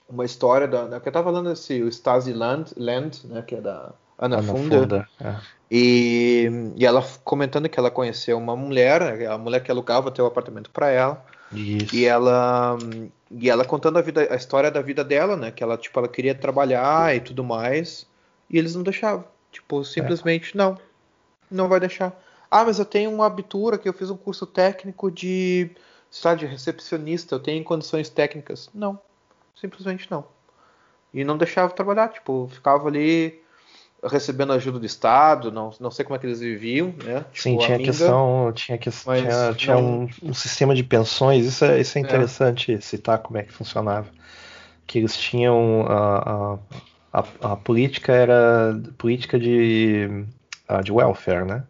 uma história da, da que eu tava falando esse o Stasi Land, Land, né, que é da Ana, Ana Funda. Funda, é. E, e ela comentando que ela conheceu uma mulher, a mulher que alugava teu apartamento para ela. Isso. E ela e ela contando a vida, a história da vida dela, né? Que ela tipo ela queria trabalhar e tudo mais, e eles não deixavam. Tipo, simplesmente não. Não vai deixar. Ah, mas eu tenho uma abitura que eu fiz um curso técnico de, sei lá, de recepcionista, eu tenho condições técnicas. Não. Simplesmente não. E não deixava trabalhar, tipo, ficava ali recebendo ajuda do Estado, não, não sei como é que eles viviam, né? Sim, Tipo, tinha a minga, questão, tinha, que, tinha, tinha não- um, um sistema de pensões, isso é, isso é interessante citar como é que funcionava. Que eles tinham a, a, a, a política era política de, ah, de welfare, né?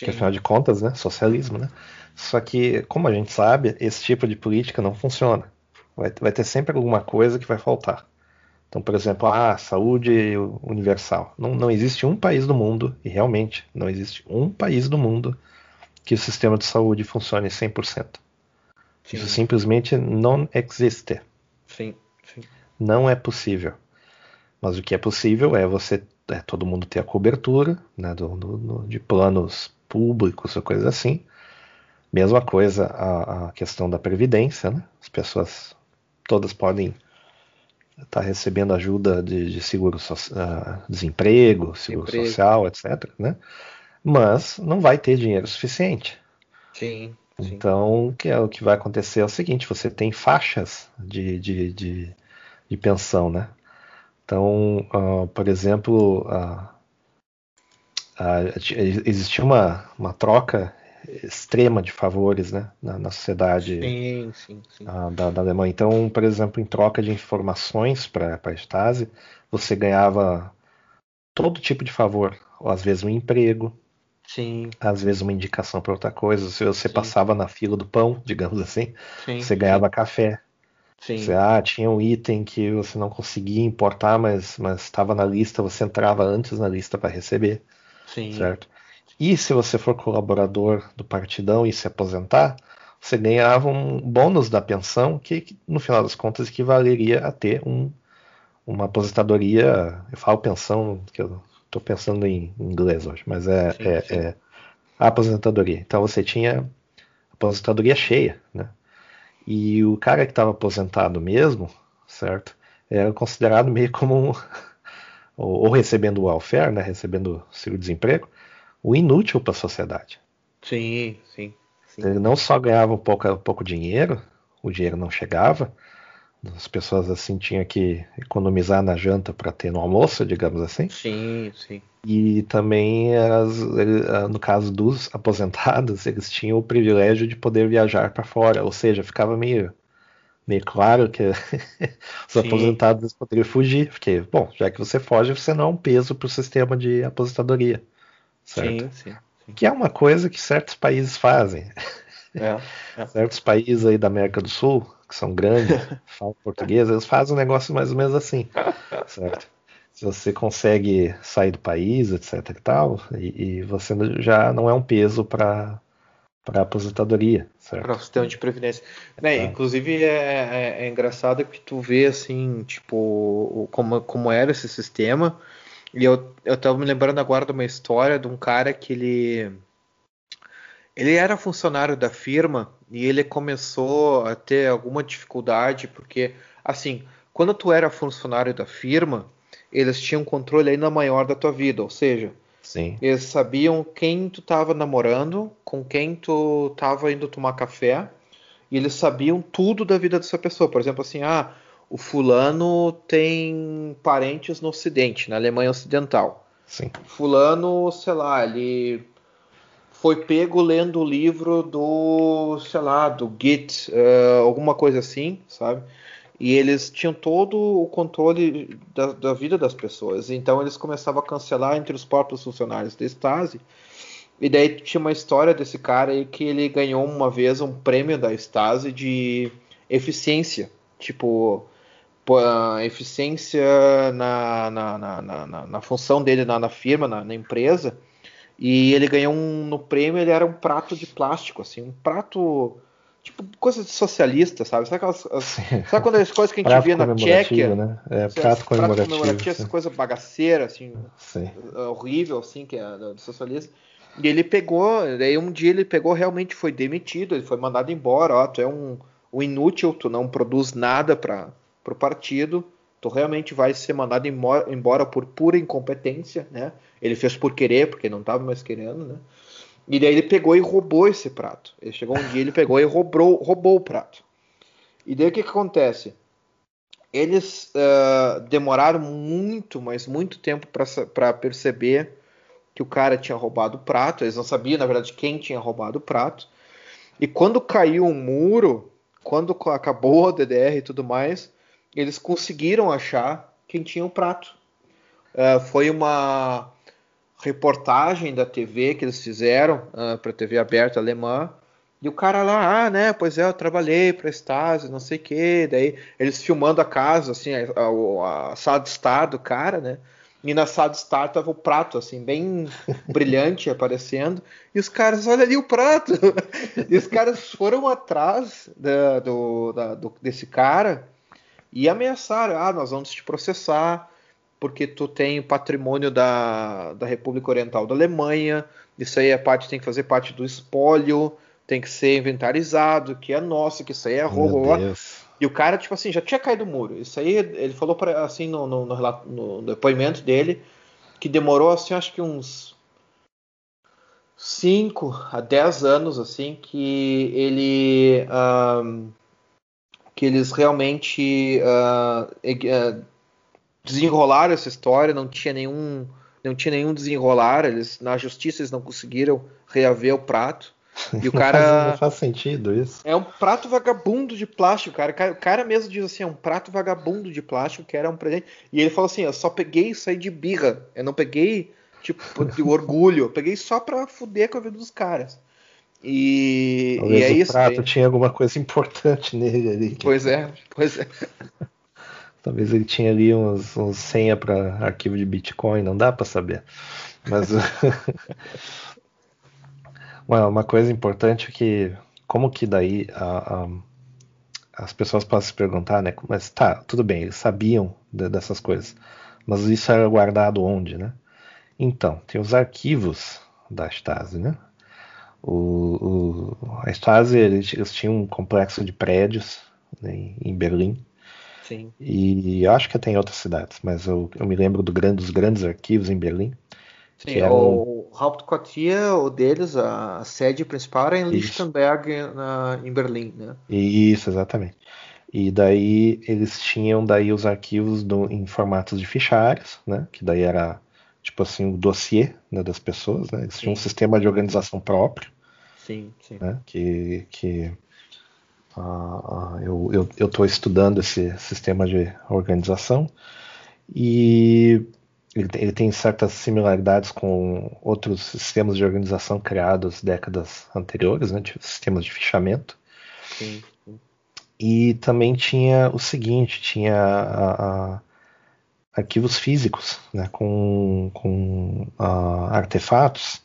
Que Sim. afinal de contas, né? Socialismo, né? Só que, como a gente sabe, esse tipo de política não funciona. Vai, vai ter sempre alguma coisa que vai faltar. Então, por exemplo, ah, saúde universal. Não, não existe um país do mundo, e realmente não existe um país do mundo que o sistema de saúde funcione 100%. Sim, Isso simplesmente não existe. sim, sim. Não é possível. Mas o que é possível é você, é todo mundo ter a cobertura né, do- do- de planos públicos ou coisa assim. Mesma coisa a, a questão da previdência, né? As pessoas todas podem estar recebendo ajuda de, de seguro so, ah, desemprego, seguro Emprego. social, etc. Né? Mas não vai ter dinheiro suficiente. Sim, sim. Então, o que, é, o que vai acontecer é o seguinte: você tem faixas de, de, de, de pensão, né? Então, ah, por exemplo, ah, ah, existia uma, uma troca extrema de favores né, na, na sociedade Sim, sim, sim. ah, da, da Alemanha. Então, por exemplo, em troca de informações para a Stasi, você ganhava todo tipo de favor, ou às vezes um emprego, Sim, às vezes uma indicação para outra coisa. Se você Sim. passava na fila do pão, digamos assim, sim. você ganhava café. Sim, Você, ah, tinha um item que você não conseguia importar, mas mas estava na lista, você entrava antes na lista para receber, sim. certo? E se você for colaborador do partidão e se aposentar, você ganhava um bônus da pensão que, no final das contas equivaleria a ter um, uma aposentadoria. Eu falo pensão, que eu estou pensando em inglês hoje, mas é, Sim, é- sim. é a aposentadoria. Então você tinha aposentadoria cheia, né? E o cara que estava aposentado mesmo, certo? Era considerado meio como um, ou, ou recebendo o welfare, né? Recebendo seguro-desemprego, o inútil para a sociedade. Sim, sim. sim. Ele não só ganhava pouco, pouco dinheiro, o dinheiro não chegava, as pessoas assim tinham que economizar na janta para ter no almoço, digamos assim. Sim, sim. E também, as, ah, no caso dos aposentados, eles tinham o privilégio de poder viajar para fora, ou seja, ficava meio, meio claro que os Sim. aposentados poderiam fugir, porque, bom, já que você foge, você não é um peso para o sistema de aposentadoria, certo? Sim, sim. sim. Que é uma coisa que certos países fazem. É, é. Certos países aí da América do Sul, que são grandes, falam português, eles fazem um negócio mais ou menos assim, certo? Se você consegue sair do país, etc e tal, e, e você já não é um peso para para aposentadoria, certo? Para o sistema de previdência. Né, É. Inclusive é, é- é engraçado que tu vê assim, tipo, como, como era esse sistema. E eu, eu tava me lembrando agora de uma história de um cara que ele. Ele era funcionário da firma e ele começou a ter alguma dificuldade, porque, assim, quando tu era funcionário da firma, eles tinham um controle ainda maior da tua vida, ou seja, Sim. Eles sabiam quem tu tava namorando, com quem tu tava indo tomar café, e eles sabiam tudo da vida dessa pessoa. Por exemplo, assim, ah, o fulano tem parentes no Ocidente, na Alemanha Ocidental. Sim. Fulano, sei lá, ele foi pego lendo o livro do, sei lá, do Git, uh, alguma coisa assim, sabe? E eles tinham todo o controle da, da, vida das pessoas. Então eles começavam a cancelar entre os próprios funcionários da Stasi. E daí tinha uma história desse cara aí que ele ganhou uma vez um prêmio da Stasi de eficiência. Tipo, eficiência na, na, na, na, na função dele na, na firma, na, na, empresa. E ele ganhou um no prêmio, ele era um prato de plástico, assim, um prato tipo, coisa de socialista, sabe? Sabe, aquelas, as, sabe quando as coisas que a gente prato via na Tchequia? Né? É, prato comemorativo. Prato comemorativo essa coisa bagaceira, assim, sim. horrível, assim, que é do socialista. E ele pegou, daí um dia ele pegou, realmente foi demitido, ele foi mandado embora, ó, tu é um, um inútil, tu não produz nada para o partido, tu realmente vai ser mandado embora por pura incompetência, né? Ele fez por querer, porque não estava mais querendo, né? E daí ele pegou e roubou esse prato. Ele chegou um dia, ele pegou e roubou, roubou o prato. E daí o que, que acontece? Eles uh, demoraram muito, mas muito tempo para perceber que o cara tinha roubado o prato. Eles não sabiam, na verdade, quem tinha roubado o prato. E quando caiu um muro, quando acabou a DDR e tudo mais, eles conseguiram achar quem tinha o prato. Uh, foi uma reportagem da TV que eles fizeram uh, ah, para a TV aberta alemã. E o cara lá, ah, né, pois é, eu trabalhei para Stasi, não sei o que. Daí eles filmando a casa, assim, a, a, a, sala de estar do cara, né? E na sala de estar tava o prato, assim, bem brilhante aparecendo. E os caras, olha ali o prato! e os caras foram atrás da, do, da, do, desse cara e ameaçaram: ah, nós vamos te processar porque tu tem patrimônio da, da República Oriental da Alemanha, isso aí é parte, tem que fazer parte do espólio, tem que ser inventarizado, que é nosso, que isso aí é roubo. E o cara, tipo assim, já tinha caído o muro. Isso aí, ele falou pra, assim no, no, no, no depoimento dele, que demorou, assim, acho que uns 5 a 10 anos, assim, que ele. Um, que eles realmente uh, desenrolaram essa história, não tinha nenhum, não tinha nenhum desenrolar, eles na justiça eles não conseguiram reaver o prato. E o cara. Não faz sentido isso. É um prato vagabundo de plástico, cara. O cara mesmo diz assim: é um prato vagabundo de plástico que era um presente. E ele falou assim: eu só peguei isso aí de birra. Eu não peguei, tipo, de orgulho. Eu peguei só pra fuder com a vida dos caras. E, Talvez e é o isso. prato aí. tinha alguma coisa importante nele ali. Pois é, pois é. Talvez ele tinha ali uns, uns senha para arquivo de Bitcoin, não dá para saber. Mas uma coisa importante é que como que daí a, a, as pessoas podem se perguntar, né? Mas tá, tudo bem, eles sabiam de, dessas coisas, mas isso era guardado onde, né? Então, tem os arquivos da Stasi, né? O, o, a Stasi eles, eles tinham um complexo de prédios né, em Berlim Sim. E acho que tem outras cidades, mas eu, eu me lembro do grande, dos grandes arquivos em Berlim. Sim, eram... o Hauptquartier, o deles, a, sede principal era em Lichtenberg, na, em Berlim, né? Isso, exatamente. E daí eles tinham daí os arquivos do, em formatos de fichários, né? Que daí era tipo assim o dossiê né, das pessoas, né? Eles tinham um sistema de organização próprio. Sim, sim. Né, que, que Uh, eu estou estudando esse sistema de organização e ele, ele, tem certas similaridades com outros sistemas de organização criados décadas anteriores, né, de sistemas de fichamento. Sim, E também tinha o seguinte, tinha a, a, arquivos físicos, né, com, com uh, artefatos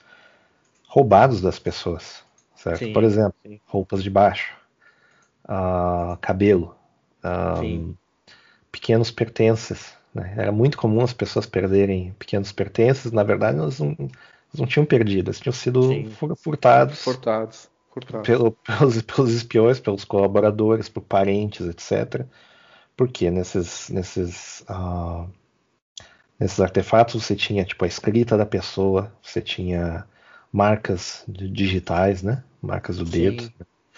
roubados das pessoas, certo? Sim, Por exemplo, sim. roupas de baixo, uh, cabelo, uh, pequenos pertences. Né? Era muito comum as pessoas perderem pequenos pertences. Na verdade, elas não, elas não tinham perdido, eles tinham sido Sim. furtados. Furtados. furtados. Pelo, pelos, pelos espiões, pelos colaboradores, por parentes, etc. Porque nesses, nesses, uh, Nesses artefatos você tinha tipo a escrita da pessoa, você tinha marcas digitais, né? Marcas do dedo.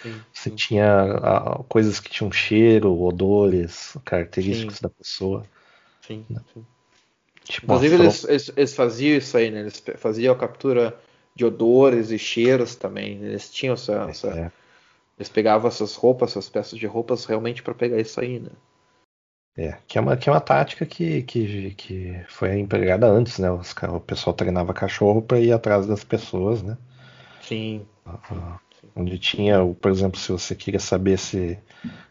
Sim, você sim. tinha uh, coisas que tinham cheiro, odores, característicos da pessoa. Sim, né? Tipo, Inclusive eles, eles, eles, faziam isso aí, né? Eles faziam a captura de odores e cheiros também. Eles tinham essa. É, essa... É. Eles pegavam essas roupas, essas peças de roupas realmente para pegar isso aí, né? É, que é uma, que é uma tática que, que, que foi empregada antes, né? Os, o pessoal treinava cachorro para ir atrás das pessoas, né? Sim. Uh, onde tinha, por exemplo, se você queria saber se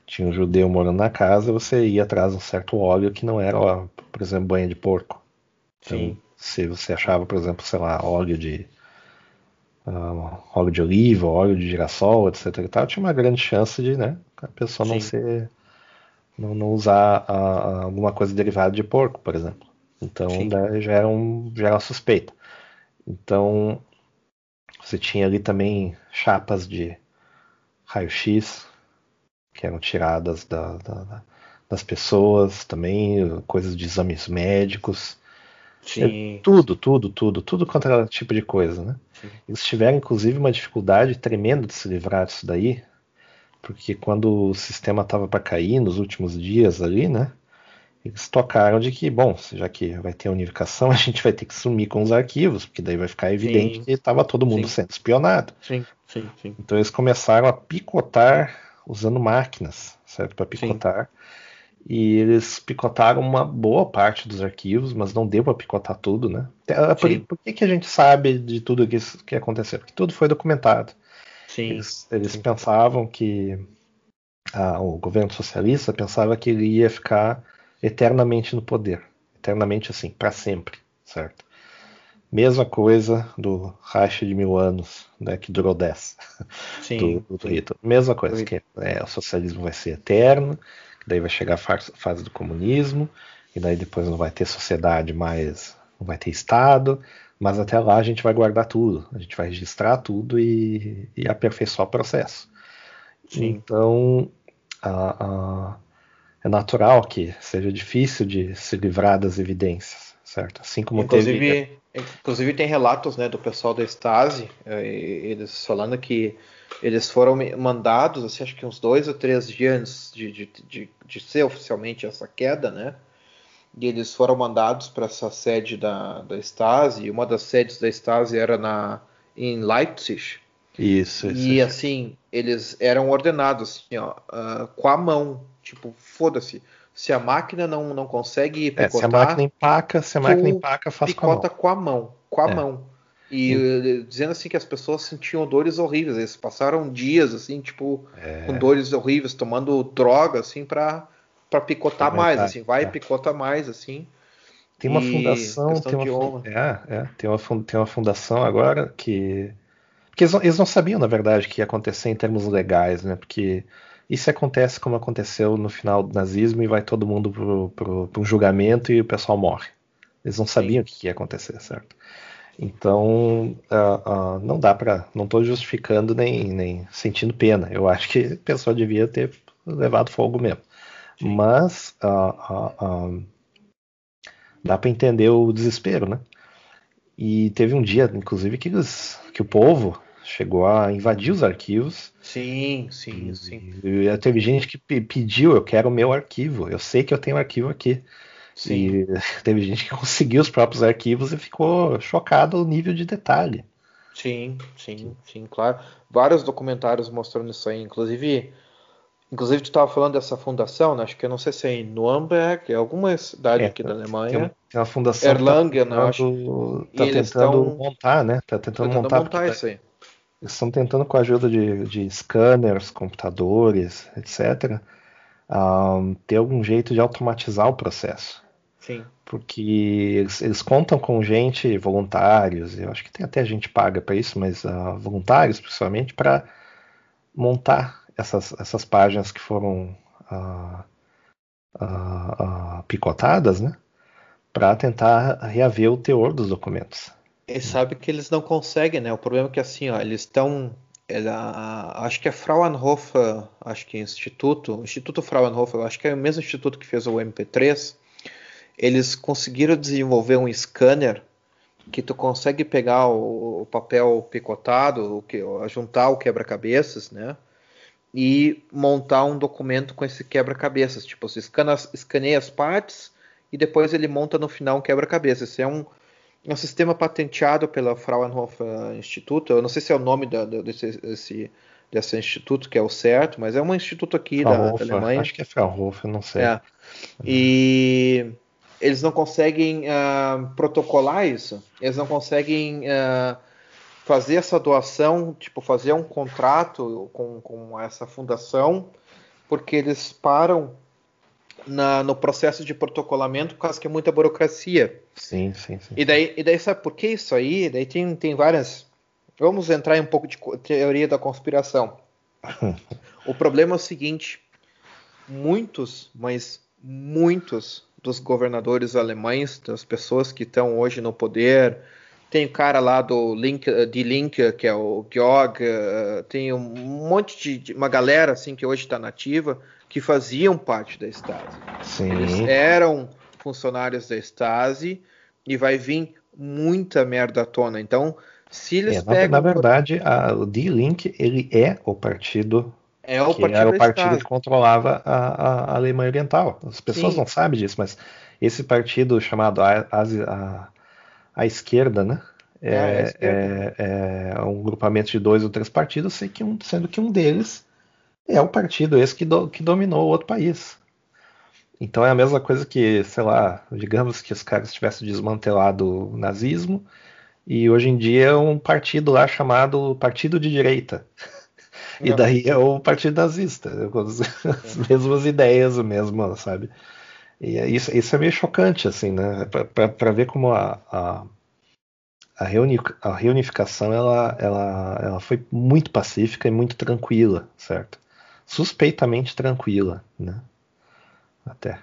tinha um judeu morando na casa, você ia atrás de um certo óleo que não era, por exemplo, banha de porco. Então, Sim. se você achava, por exemplo, sei lá, óleo de uh, óleo de oliva, óleo de girassol, etc. E tal, tinha uma grande chance de, né, a pessoa Sim. não ser não, não usar a, alguma coisa derivada de porco, por exemplo. Então já, era um, já era uma suspeita. Então você tinha ali também chapas de raio-x que eram tiradas da, da, das pessoas, também coisas de exames médicos. Sim. É, tudo, tudo, tudo, tudo quanto era tipo de coisa, né? Sim. Eles tiveram, inclusive, uma dificuldade tremenda de se livrar disso daí, porque quando o sistema estava para cair nos últimos dias ali, né? Eles tocaram de que, bom, já que vai ter unificação, a gente vai ter que sumir com os arquivos, porque daí vai ficar evidente sim. que estava todo mundo sim. sendo espionado. Sim, sim, sim. Então eles começaram a picotar usando máquinas, certo? Para picotar. Sim. E eles picotaram uma boa parte dos arquivos, mas não deu para picotar tudo, né? Por, por, que, que a gente sabe de tudo que, que aconteceu? Porque tudo foi documentado. Sim. Eles, eles sim. pensavam que ah, o governo socialista pensava que ele ia ficar eternamente no poder, eternamente assim, para sempre, certo? Mesma coisa do Reich de mil anos, né, que durou 10 Sim, do, do Hitler. Mesma coisa, que é, o socialismo vai ser eterno, daí vai chegar a fase do comunismo, e daí depois não vai ter sociedade mais, não vai ter Estado, mas até lá a gente vai guardar tudo, a gente vai registrar tudo e, e aperfeiçoar o processo. Sim. Então, a, a, é natural que seja difícil de se livrar das evidências, certo? Assim como inclusive, teve... inclusive tem relatos né, do pessoal da Stasi, eh, eles falando que eles foram mandados, assim, acho que uns dois ou três dias antes de, de, de, de ser oficialmente essa queda, né? E eles foram mandados para essa sede da, da Stasi. Uma das sedes da Stasi era na em Leipzig. Isso, isso. E assim, eles eram ordenados assim, ó, uh, com a mão, tipo, foda-se. Se a máquina não, não consegue picotar, é, se a máquina empaca, se a máquina empaca, faz picota com a mão, com a mão. Com a é. mão. E uh, dizendo assim que as pessoas sentiam dores horríveis, eles passaram dias assim, tipo, é. com dores horríveis, tomando droga assim para para picotar mais, assim, vai é. picota mais, assim. Tem uma fundação, tem uma, é, é, tem, uma, tem uma fundação agora que. Porque eles não, eles não, sabiam, na verdade, que ia acontecer em termos legais, né? Porque isso acontece como aconteceu no final do nazismo e vai todo mundo para um julgamento e o pessoal morre. Eles não sabiam o que ia acontecer, certo? Então, uh, uh, não dá para. Não estou justificando nem, nem sentindo pena. Eu acho que a pessoa devia ter levado fogo mesmo. Mas uh, uh, dá para entender o desespero, né? E teve um dia, inclusive, que, eles, que o povo chegou a invadir os arquivos. Sim, sim, e, sim. E teve gente que pediu, eu quero o meu arquivo. Eu sei que eu tenho arquivo aqui. Sim. E teve gente que conseguiu os próprios arquivos e ficou chocado o nível de detalhe. Sim, sim, sim, claro. Vários documentários mostrando isso aí, inclusive Inclusive, tu estava falando dessa fundação, né? acho que eu não sei se é em Nuremberg, é alguma cidade é, aqui da Alemanha. Tem, tem uma fundação Erlangen, tá acho. Tá tentando montar, né? Tá tentando, tentando montar, montar isso aí. Eles estão tentando, com a ajuda de, de scanners, computadores, etc., um, ter algum jeito de automatizar o processo. Sim. Porque eles, eles contam com gente, voluntários, eu acho que tem até gente paga para isso, mas uh, voluntários, principalmente, para montar essas, essas páginas que foram ah, ah, ah, picotadas, né? Para tentar reaver o teor dos documentos. E sabe que eles não conseguem, né? O problema é que assim, ó, eles estão acho que é Fraunhofer, acho que é instituto, Instituto Fraunhofer, acho que é o mesmo instituto que fez o MP3. eles conseguiram desenvolver um scanner que tu consegue pegar o, o papel picotado, o que, juntar o quebra-cabeças, né? E montar um documento com esse quebra-cabeças. Tipo, você escana, escaneia as partes e depois ele monta no final um quebra-cabeças. Esse é um, um sistema patenteado pela Fraunhofer Instituto. Eu não sei se é o nome da, desse, desse, desse instituto que é o certo, mas é um instituto aqui da, da, Alemanha. Acho que é Fraunhofer, não sei. É. E eles não conseguem uh, protocolar isso, eles não conseguem uh, fazer essa doação, tipo, fazer um contrato com, com essa fundação, porque eles param na, no processo de protocolamento por causa que é muita burocracia. Sim, sim, sim. E daí, e daí sabe por que isso aí? Daí tem, tem várias. Vamos entrar em um pouco de teoria da conspiração. o problema é o seguinte: muitos, mas muitos dos governadores alemães, das pessoas que estão hoje no poder. Tem o cara lá do Link, de Link, que é o Georg, eh, tem um monte de, uma galera assim que hoje está nativa que faziam parte da Stasi. Sim. Eles eram funcionários da Stasi e vai vir muita merda à tona. Então, se eles é, pegam. Na, na verdade, a, o D-Link ele é o partido é o que partido era o partido que controlava a, a, Alemanha Oriental. As pessoas Sim. não sabem disso, mas esse partido chamado a, a, a esquerda, né? É, é, é, é, um grupamento de dois ou três partidos, que um, sendo que um deles é o partido esse que, do, que dominou o outro país. Então é a mesma coisa que, sei lá, digamos que os caras tivessem desmantelado o nazismo e hoje em dia é um partido lá chamado Partido de Direita. E daí é o Partido Nazista, com as, as mesmas ideias, o mesmo, sabe? E é isso, isso é meio chocante, assim, né? Para ver como a, a, a, reuni, a reunificação ela, ela, ela foi muito pacífica e muito tranquila, certo? Suspeitamente tranquila, né? Até.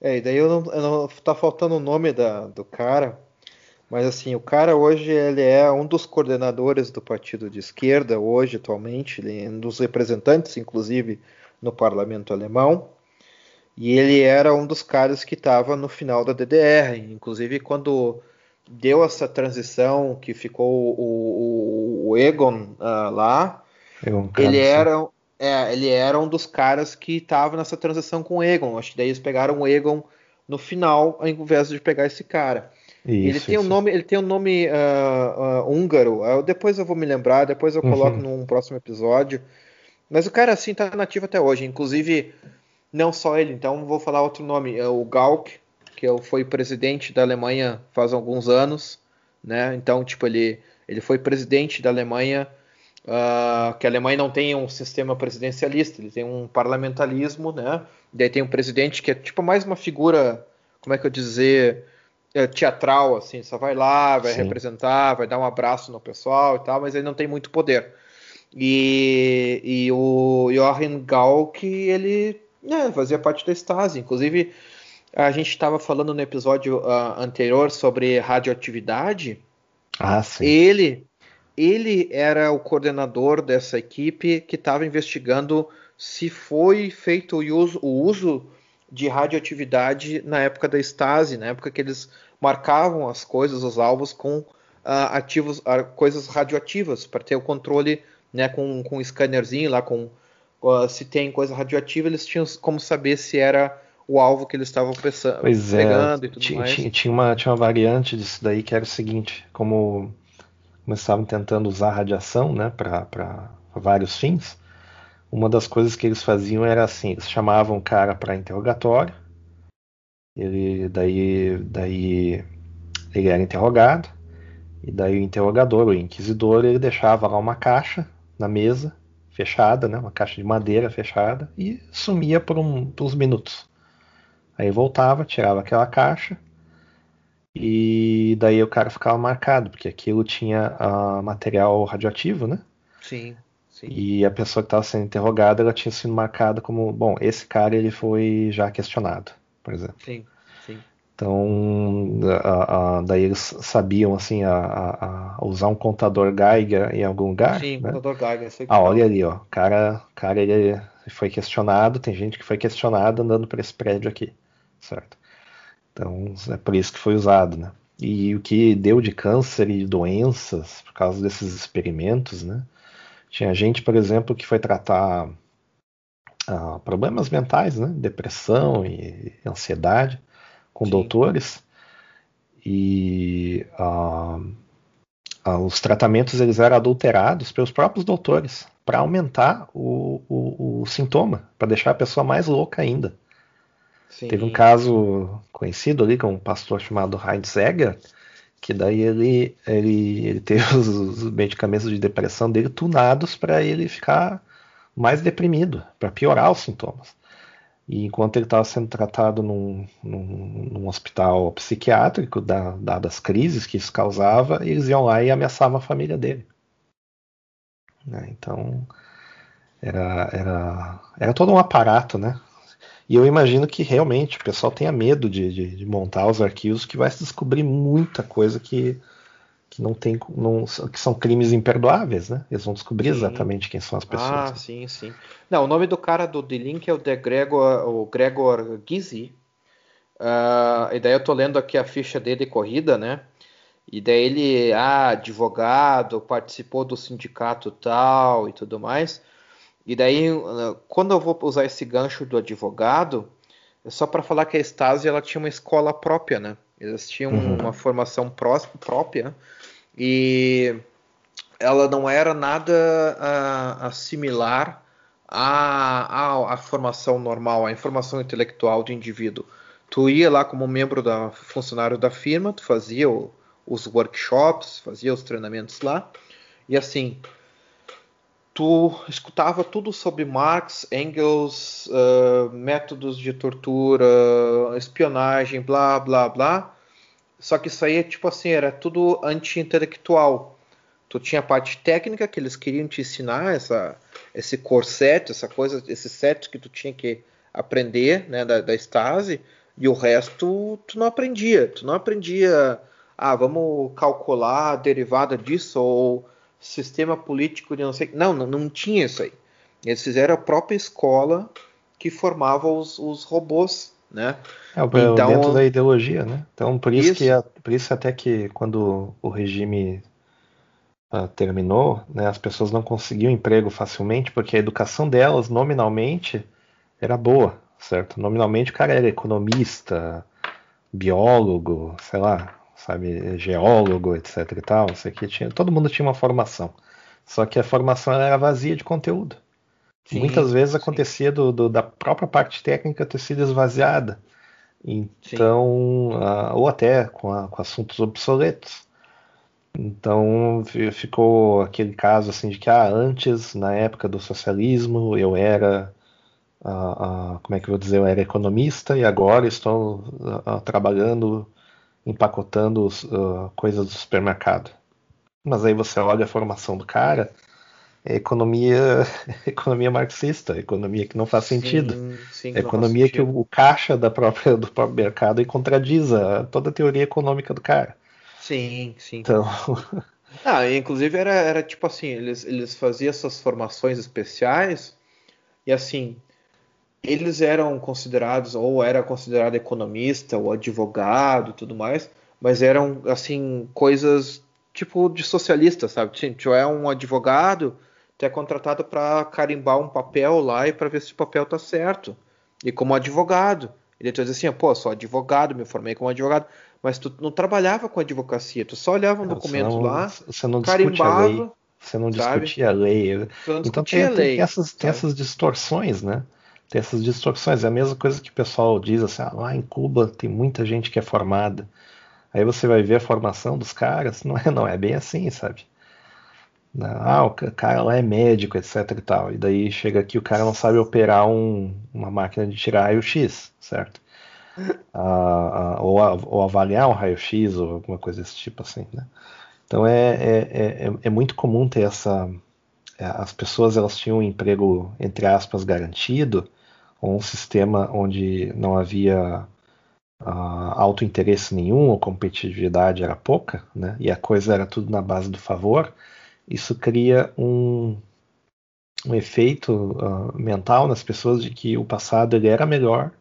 É, e daí eu não, eu não tá faltando o nome da, do cara, mas assim, o cara hoje ele é um dos coordenadores do partido de esquerda, hoje, atualmente, ele é um dos representantes, inclusive, no parlamento alemão. E ele era um dos caras que estava no final da DDR. Inclusive, quando deu essa transição que ficou o, o, o Egon uh, lá, Egon ele era, é, ele era um dos caras que estava nessa transição com o Egon. Acho que daí eles pegaram o Egon no final, ao invés de pegar esse cara. Isso, ele tem um nome, ele tem um nome uh, uh, húngaro. Depois eu vou me lembrar, depois eu coloco uhum. num próximo episódio. Mas o cara assim tá nativo até hoje. Inclusive, não só ele. Então vou falar outro nome. É o Gauck, que foi presidente da Alemanha faz alguns anos, né? Então tipo ele ele foi presidente da Alemanha. que a Alemanha não tem um sistema presidencialista, ele tem um parlamentarismo, né? Daí tem um presidente que é tipo mais uma figura, como é que eu dizer, é, teatral, assim, só vai lá, vai Sim. representar, vai dar um abraço no pessoal e tal, mas ele não tem muito poder. E, e o Joachim Gauck, ele né, fazia parte da Stasi. Inclusive, a gente estava falando no episódio uh, anterior sobre radioatividade. Ah, sim. Ele, ele era o coordenador dessa equipe que estava investigando se foi feito o uso, o uso de radioatividade na época da Stasi, na época que eles marcavam as coisas, os alvos com uh, ativos, uh, coisas radioativas para ter o controle, né, com, com um scannerzinho lá, com se tem coisa radioativa, eles tinham como saber se era o alvo que eles estavam pois é, pegando é, e tudo tinha, mais. Tinha uma, tinha uma variante disso daí que era o seguinte, como, como estavam tentando usar radiação, né, para vários fins, uma das coisas que eles faziam era assim, eles chamavam o cara para interrogatório, ele daí, daí ele era interrogado, e daí o interrogador, o inquisidor, ele deixava lá uma caixa na mesa, fechada, né, uma caixa de madeira fechada, e sumia por, um, por uns minutos. Aí voltava, tirava aquela caixa, e daí o cara ficava marcado, porque aquilo tinha uh, material radioativo, né? Sim. Sim. E a pessoa que estava sendo interrogada, ela tinha sido marcada como, bom, esse cara ele foi já questionado, por exemplo. Sim, sim. Então, a, a, daí eles sabiam assim a, a, usar um contador Geiger em algum lugar. Sim, né? contador Geiger. Sei ah, olha ali, ó, cara, cara ele foi questionado, tem gente que foi questionada andando por esse prédio aqui, certo? Então é por isso que foi usado, né? E o que deu de câncer e doenças por causa desses experimentos, né? Tinha gente, por exemplo, que foi tratar ah, problemas mentais, né? Depressão e ansiedade com Sim. doutores e ah, ah, os tratamentos eles eram adulterados pelos próprios doutores para aumentar o, o, o sintoma, para deixar a pessoa mais louca ainda. Sim. Teve um caso conhecido ali com um pastor chamado Heinz Egger, que daí ele, ele, ele teve os, os medicamentos de depressão dele tunados para ele ficar mais deprimido, para piorar os sintomas. E enquanto ele estava sendo tratado num, num, num hospital psiquiátrico, da, dadas as crises que isso causava, eles iam lá e ameaçavam a família dele. Né? Então, era, era, era todo um aparato, né? E eu imagino que realmente o pessoal tenha medo de, de, de montar os arquivos, que vai se descobrir muita coisa que, que não tem, não, que são crimes imperdoáveis, né? Eles vão descobrir sim. exatamente quem são as pessoas. Ah, sim, sim. Não, o nome do cara do The Link é o de Gregor, o Gregor Gysi. Uh, e daí eu tô lendo aqui a ficha dele corrida, né? E daí ele, ah, advogado, participou do sindicato tal e tudo mais. E daí, quando eu vou usar esse gancho do advogado, é só para falar que a Stasi ela tinha uma escola própria, né? Eles tinham uhum. uma formação pró própria e ela não era nada uh, similar à, à, à, formação normal, à informação intelectual do indivíduo. Tu ia lá como membro da funcionário da firma, tu fazia o, os workshops, fazia os treinamentos lá. E assim, tu escutava tudo sobre Marx, Engels, uh, métodos de tortura, espionagem, blá, blá, blá. Só que isso aí, é tipo assim, era tudo anti-intelectual. Tu tinha a parte técnica que eles queriam te ensinar, essa, esse corset, essa coisa, esse set que tu tinha que aprender, né, da, da Stasi, e o resto tu não aprendia. Tu não aprendia ah, vamos calcular a derivada disso ou sistema político de não sei. Não, não, não tinha isso aí. Eles fizeram a própria escola que formava os, os robôs, né? É, então, dentro da ideologia, né? Então por isso, isso. que por isso até que quando o regime uh, terminou, né, as pessoas não conseguiam emprego facilmente porque a educação delas nominalmente era boa, certo? Nominalmente o cara era economista, biólogo, sei lá, sabe, geólogo, etc e tal, isso aqui tinha, todo mundo tinha uma formação. Só que a formação era vazia de conteúdo. Sim, Muitas vezes acontecia do, do, da própria parte técnica ter sido esvaziada. Então, uh, ou até com, a, com, assuntos obsoletos. Então ficou aquele caso assim de que ah, antes, na época do socialismo, eu era uh, uh, como é que eu vou dizer, eu era economista e agora estou trabalhando empacotando uh, coisas do supermercado. Mas aí você olha a formação do cara, economia, economia marxista, economia que não faz sentido. Sim, sim, economia que o, o, caixa da própria, do próprio mercado e contradiz a, toda a teoria econômica do cara. Sim, sim. Então. Ah, inclusive era, era tipo assim, eles, eles faziam essas formações especiais e assim, eles eram considerados, ou era considerado economista, ou advogado tudo mais, mas eram, assim, coisas tipo de socialista, sabe? Tu é um advogado, tu é contratado para carimbar um papel lá e para ver se o papel tá certo. E como advogado. Ele tu diz assim, pô, sou advogado, me formei como advogado, mas tu não trabalhava com advocacia, tu só olhava um documento não, lá, você não carimbava, a lei, você não discutia a lei. Então tem, lei, tem, essas, tem essas distorções, né? tem essas distorções. É a mesma coisa que o pessoal diz assim, ah, lá em Cuba tem muita gente que é formada. Aí você vai ver a formação dos caras, não é, não é bem assim, sabe? Ah, o cara lá é médico, etc e tal. E daí chega aqui o cara não sabe operar um, uma máquina de tirar raio-x, certo? Ah, ah, ou, ou, avaliar um raio-x ou alguma coisa desse tipo assim, né? Então é, é, é, é muito comum ter essa... É, as pessoas elas tinham um emprego, entre aspas, garantido, um sistema onde não havia uh, alto interesse nenhum, ou competitividade era pouca, né? e a coisa era tudo na base do favor, isso cria um, um efeito uh, mental nas pessoas de que o passado ele era melhor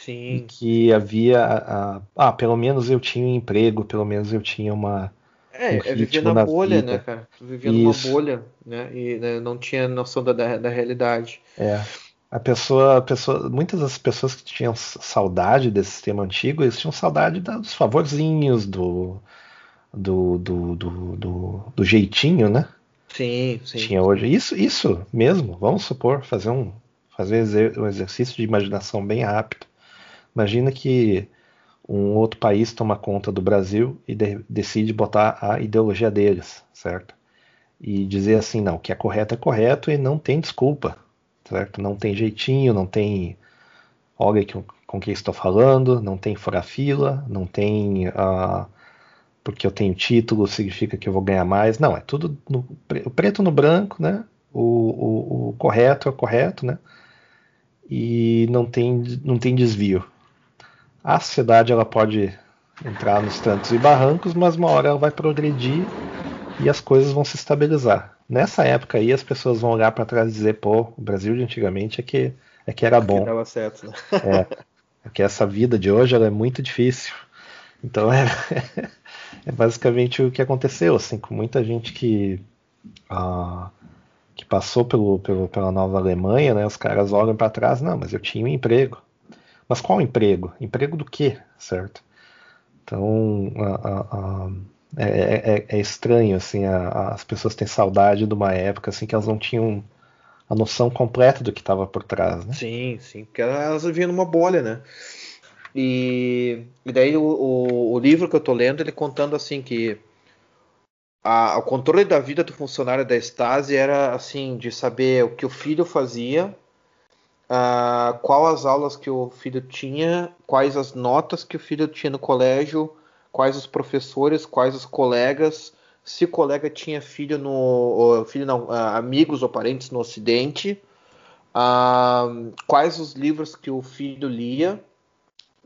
Sim. E que havia. A, ah, pelo menos eu tinha um emprego, pelo menos eu tinha uma. É, um é vivia na, na bolha, vida. né, cara? Tu vivia Isso. numa bolha, né? E né, não tinha noção da, da, da realidade. É. A pessoa, a pessoa, muitas das pessoas que tinham saudade desse sistema antigo, eles tinham saudade dos favorzinhos, do, do, do, do, do, do jeitinho, né? Sim, sim. Tinha hoje. Isso, isso mesmo. Vamos supor, fazer um, fazer um exercício de imaginação bem rápido. Imagina que um outro país toma conta do Brasil e de, decide botar a ideologia deles, certo? E dizer assim, não, o que é correto é correto e não tem desculpa certo? Não tem jeitinho, não tem olha que, com quem estou falando, não tem fora fila, não tem uh, porque eu tenho título significa que eu vou ganhar mais. Não, é tudo no, o preto no branco, né? O, o, o, correto é o correto, né? E não tem, não tem desvio. A sociedade ela pode entrar nos tantos e barrancos, mas uma hora ela vai progredir e as coisas vão se estabilizar. Nessa época aí as pessoas vão olhar para trás e dizer, pô, o Brasil de antigamente é que, é que era bom. Que dava certo, né? é, é que essa vida de hoje ela é muito difícil. Então é, é basicamente o que aconteceu, assim, com muita gente que, uh, que passou pelo, pelo, pela Nova Alemanha, né? Os caras olham para trás, não, mas eu tinha um emprego. Mas qual emprego? Emprego do quê, certo? Então, uh, uh, é, é, é, estranho, assim, a, as pessoas têm saudade de uma época assim que elas não tinham a noção completa do que estava por trás, né? Sim, sim, porque elas viviam numa bolha, né? E, e daí o, o, o, livro que eu tô lendo, ele contando assim que a, o controle da vida do funcionário da Stasi era assim, de saber o que o filho fazia, uh, qual as aulas que o filho tinha, quais as notas que o filho tinha no colégio, quais os professores, quais os colegas, se o colega tinha filho no filho não, uh, amigos ou parentes no Ocidente, uh, quais os livros que o filho lia,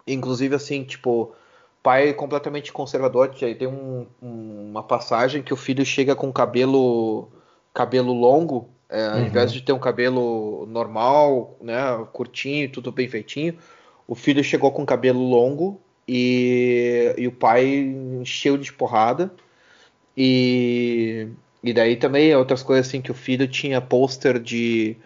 inclusive assim tipo pai completamente conservador, tem um, um, uma passagem que o filho chega com cabelo cabelo longo, é, uhum. ao invés de ter um cabelo normal, né, curtinho, tudo bem feitinho, o filho chegou com cabelo longo e, e o pai encheu de porrada. E, e daí também outras coisas assim que o filho tinha pôster de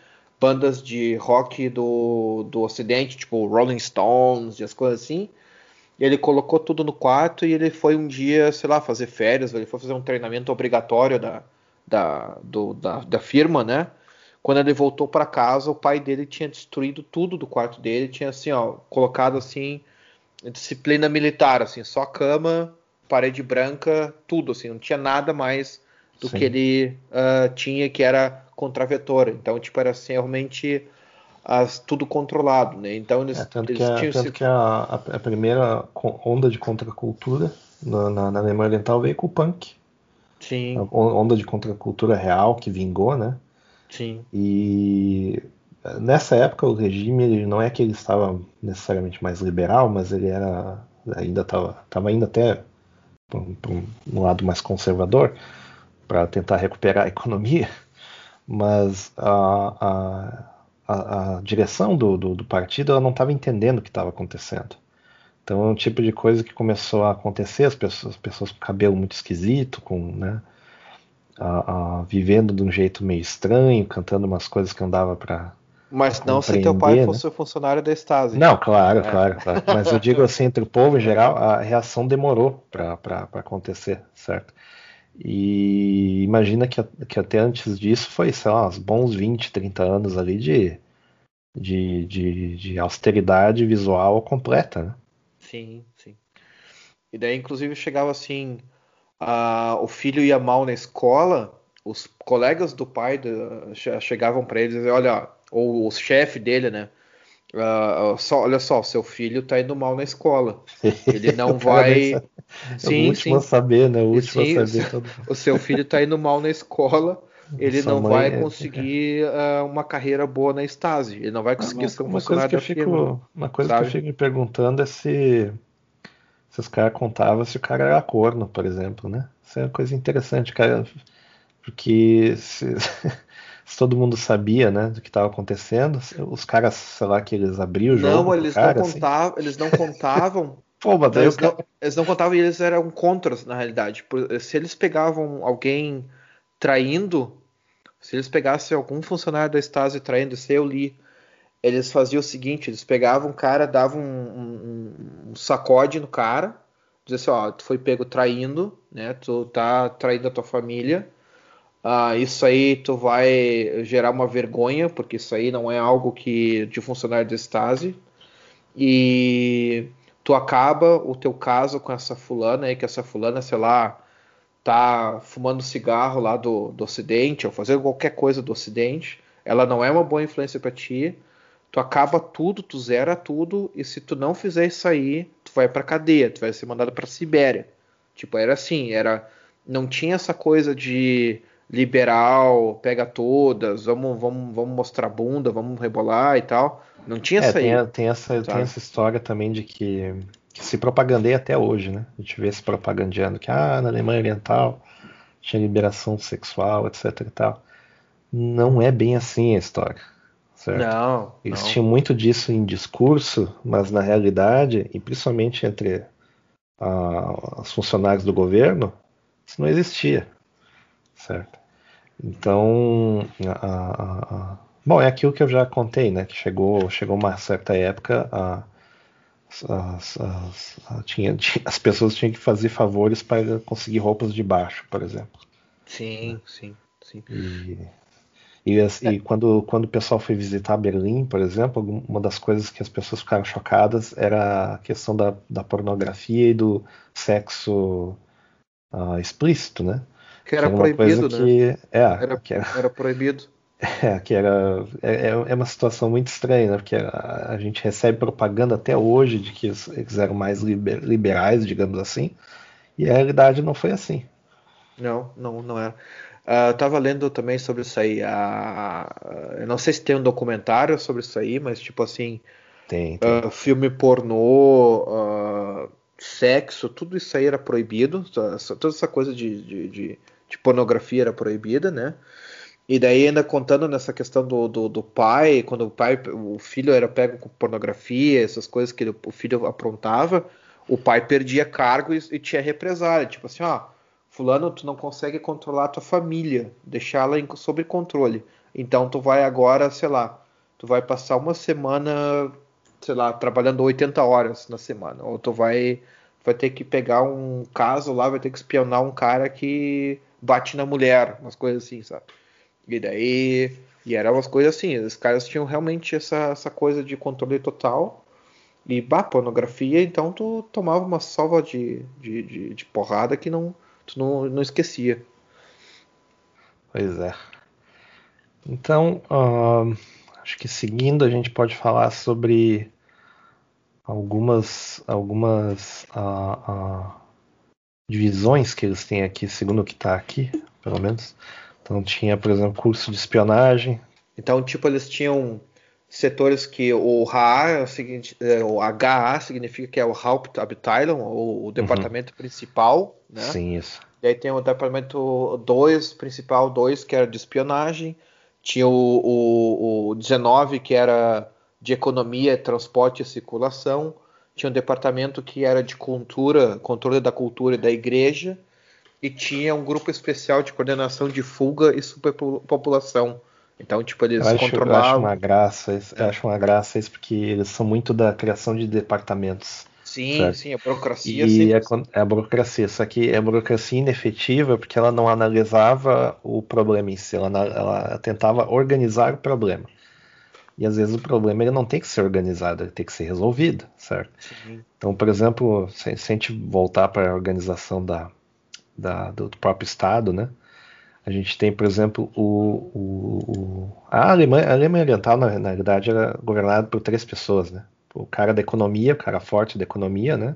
bandas de rock do, do ocidente, tipo Rolling Stones e as coisas assim. E ele colocou tudo no quarto e ele foi um dia, sei lá, fazer férias, ele foi fazer um treinamento obrigatório da, da, do, da, da firma, né? Quando ele voltou para casa, o pai dele tinha destruído tudo do quarto dele, tinha assim, ó, colocado assim disciplina militar, assim, só cama, parede branca, tudo, assim, não tinha nada mais do Sim. que ele uh, tinha que era contravetor. Então, tipo, era assim, realmente as, tudo controlado, né? Então eles, é, tanto eles que, a, tinham tanto que a, a, primeira onda de contracultura na, na, na Alemanha Oriental veio com o punk. Sim. A onda de contracultura real que vingou, né? Sim. E nessa época o regime não é que ele estava necessariamente mais liberal, mas ele era ainda estava tava indo até para um, lado mais conservador para tentar recuperar a economia, mas a, a, a direção do, do, do, partido não estava entendendo o que estava acontecendo. Então é um tipo de coisa que começou a acontecer, as pessoas, as pessoas com cabelo muito esquisito, com né, a, a, vivendo de um jeito meio estranho, cantando umas coisas que não dava para mas não se teu pai né? fosse funcionário da Stasi. Não, claro, é. claro, claro. Mas eu digo assim, entre o povo em geral, a reação demorou para acontecer, certo? E imagina que, que até antes disso foi, sei lá, uns bons 20, 30 anos ali de, de, de, de austeridade visual completa, né? Sim, sim. E daí, inclusive, chegava assim, a, o filho ia mal na escola, os colegas do pai do, chegavam para ele e diziam, olha, ou o chefe dele, né? Uh, só, olha só, seu filho tá indo mal na escola. Ele não vai. É sim, o último sim. a saber, né? O último sim, a saber. Todo... O seu filho tá indo mal na escola. Ele Sua não vai é... conseguir uh, uma carreira boa na Stasi. Ele não vai conseguir ah, ser um funcionário coisa que eu fico, Uma coisa sabe? que eu fico me perguntando é se, se os caras contavam se o cara era corno, por exemplo, né? Isso é uma coisa interessante, cara. Porque se, se todo mundo sabia, né, do que estava acontecendo, os caras, sei lá, que eles abriam o jogo. Não, eles cara, não contavam, assim. eles não contavam. Pô, mas eles, não, eles não contavam e eles eram contras, na realidade. Se eles pegavam alguém traindo, se eles pegassem algum funcionário da Stasi traindo, se eu li, eles faziam o seguinte: eles pegavam o cara, davam um, um, um sacode no cara, diziam assim: ó, tu foi pego traindo, né? Tu tá traindo a tua família ah, isso aí tu vai gerar uma vergonha, porque isso aí não é algo que de funcionário de Stasi. E tu acaba o teu caso com essa fulana aí, que essa fulana, sei lá, tá fumando cigarro lá do, do Ocidente, ou fazendo qualquer coisa do Ocidente. Ela não é uma boa influência para ti. Tu acaba tudo, tu zera tudo, e se tu não fizer isso aí, tu vai pra cadeia, tu vai ser mandado pra Sibéria. Tipo, era assim, era. Não tinha essa coisa de liberal, pega todas, vamos, vamos, vamos mostrar bunda, vamos rebolar e tal. Não tinha é, tem, tem, essa, tem essa história também de que, que, se propagandeia até hoje, né? A gente vê se propagandeando que ah, na Alemanha Oriental tinha liberação sexual, etc e tal. Não é bem assim a história. Certo? Não. Eles não. tinham muito disso em discurso, mas na realidade, e principalmente entre uh, os funcionários do governo, isso não existia certo? Então, a, a, a... bom, é aquilo que eu já contei, né? Que chegou, chegou uma certa época, a, as, as, tinha, as pessoas tinham que fazer favores para conseguir roupas de baixo, por exemplo. Sim, sim, sim. E, e, é. e, quando, quando o pessoal foi visitar Berlim, por exemplo, uma das coisas que as pessoas ficaram chocadas era a questão da, da pornografia e do sexo uh, explícito, né? Que era proibido, né? Que, é, era, que era, era proibido. É, que era. É, é uma situação muito estranha, né? Porque a, a, gente recebe propaganda até hoje de que eles eram mais liber, liberais, digamos assim, e a realidade não foi assim. Não, não, não era. Uh, eu tava lendo também sobre isso aí. Uh, eu não sei se tem um documentário sobre isso aí, mas tipo assim. Tem. tem. Uh, filme pornô, uh, sexo, tudo isso aí era proibido. Toda essa coisa de, de, de de pornografia era proibida, né? E daí ainda contando nessa questão do, do, do, pai, quando o pai, o filho era pego com pornografia, essas coisas que o filho aprontava, o pai perdia cargo e, e tinha represália, tipo assim, ó, fulano, tu não consegue controlar a tua família, deixá-la sob controle. Então tu vai agora, sei lá, tu vai passar uma semana, sei lá, trabalhando 80 horas na semana, ou tu vai vai ter que pegar um caso lá, vai ter que espionar um cara que bate na mulher, umas coisas assim, sabe? E daí. E eram umas coisas assim, os caras tinham realmente essa, essa coisa de controle total. E bah, pornografia, então tu tomava uma salva de, de, de, de porrada que não, tu não, não esquecia. Pois é. Então, uh, acho que seguindo a gente pode falar sobre algumas, algumas uh, uh, divisões que eles têm aqui, segundo o que está aqui, pelo menos. Então tinha, por exemplo, curso de espionagem. Então, tipo, eles tinham setores que o HA, é o, é, o HA significa que é o Hauptabteilung, ou o uhum. departamento uhum. principal, né? Sim, isso. E aí tem o departamento 2, principal 2, que era de espionagem. Tinha o, o, o 19, que era de economia, transporte e circulação tinha um departamento que era de cultura, controle da cultura e da igreja, e tinha um grupo especial de coordenação de fuga e superpopulação. Então, tipo, eles eu acho, controlavam. Eu acho uma graça, eu acho uma graça isso, porque eles são muito da criação de departamentos. Sim, sim, a burocracia. E é, é a burocracia, só que é burocracia inefetiva porque ela não analisava o problema em si, ela, ela tentava organizar o problema. E às vezes o problema ele não tem que ser organizado, ele tem que ser resolvido, certo? Sim. Então, por exemplo, se, se, a gente voltar para a organização da, da, do próprio Estado, né? A gente tem, por exemplo, o, o, o a, Alemanha, a Alemanha Oriental, na, na realidade, era governada por três pessoas, né? O cara da economia, o cara forte da economia, né?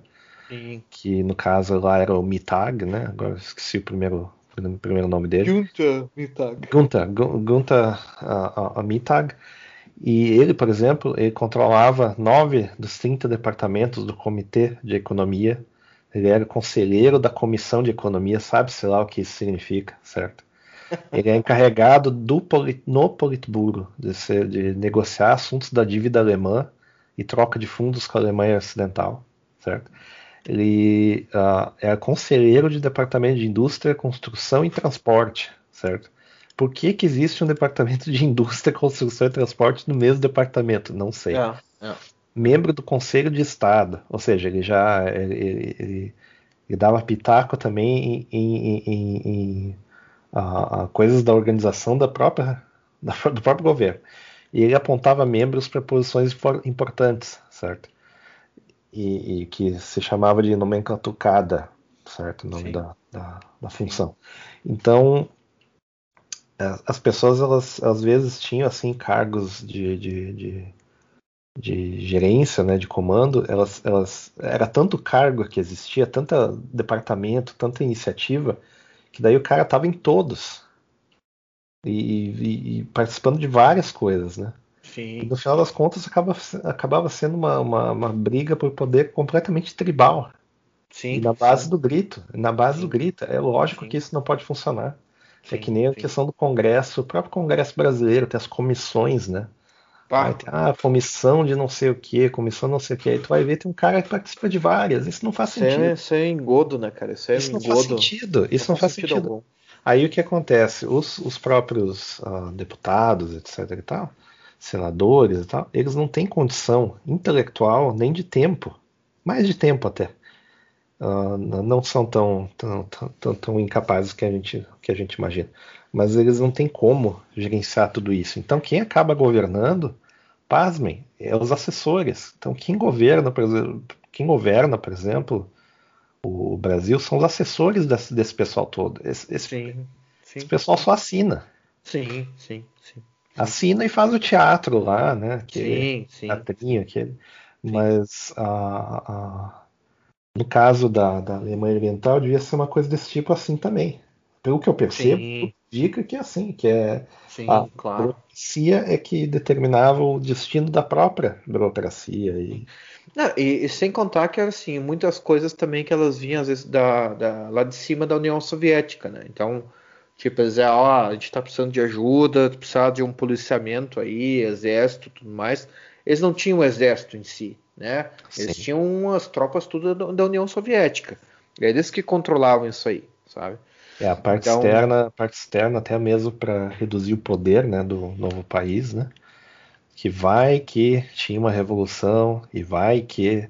Sim. Que no caso lá era o Mittag, né? Agora esqueci o primeiro, o primeiro nome dele. Gunther Mittag. Gunther, Gunther uh, uh, Mittag. E ele, por exemplo, ele controlava nove dos 30 departamentos do Comitê de Economia. Ele era conselheiro da Comissão de Economia, sabe-se lá o que isso significa, certo? Ele é encarregado do, no Politburo de, ser, de negociar assuntos da dívida alemã e troca de fundos com a Alemanha Ocidental, certo? Ele uh, é conselheiro de departamento de indústria, construção e transporte, certo? Por que, que existe um departamento de indústria, construção e transporte no mesmo departamento? Não sei. É, é. Membro do Conselho de Estado, ou seja, ele já ele, ele, ele dava pitaco também em, em, em, em a, a coisas da organização da própria, da, do próprio governo. E ele apontava membros para posições importantes, certo? E, e, que se chamava de nomenclatucada, certo? O nome da, da, da, função. Então, as pessoas, elas às vezes tinham, assim, cargos de, de, de, de gerência, né, de comando, elas, elas, era tanto cargo que existia, tanto departamento, tanta iniciativa, que daí o cara tava em todos. E, e, e participando de várias coisas, né? Sim. E no final das contas acaba, acabava sendo uma, uma, uma briga por poder completamente tribal. Sim. E na base sim. do grito. Na base sim. do grito. É lógico sim. que isso não pode funcionar. É que nem a questão do Congresso, o próprio Congresso brasileiro tem as comissões, né? Ah, tem, ah, comissão de não sei o que, comissão não sei o que. Aí tu vai ver, tem um cara que participa de várias. Isso não faz isso sentido. É, isso é engodo, né, cara? Isso é isso engodo. não faz sentido. Isso não, não faz sentido. sentido. Aí o que acontece? Os, os próprios uh, deputados, etc e tal, senadores e tal, eles não têm condição intelectual nem de tempo, mais de tempo até. Uh, não são tão, tão, tão, tão, incapazes que a, gente, que a gente imagina. Mas eles não têm como gerenciar tudo isso. Então, quem acaba governando pasmem, é os assessores. Então, quem governa, por exemplo, quem governa, por exemplo, o Brasil são os assessores desse, desse pessoal todo. Esse, esse, sim, sim. esse pessoal só assina. Sim, sim, sim. Assina e faz o teatro lá, né? Aquele sim, sim. Teatrinho, aquele. Mas a, a, no caso da, da Alemanha Oriental, devia ser uma coisa desse tipo assim também. Pelo que eu percebo, sim. dica que é assim, que é Sim, a claro. burocracia é que determinava o destino da própria burocracia. E... Não, e, e, sem contar que assim, muitas coisas também que elas vinham às vezes da, da, lá de cima da União Soviética, né? Então, tipo, eles ó, a gente tá precisando de ajuda, precisa de um policiamento aí, exército tudo mais. Eles não tinham o exército em si, né? Eles Sim. tinham as tropas tudo da União Soviética. Eles que controlavam isso aí, sabe? É, a parte então, externa, a parte externa até mesmo para reduzir o poder, né, do novo país, né? Que vai que tinha uma revolução e vai que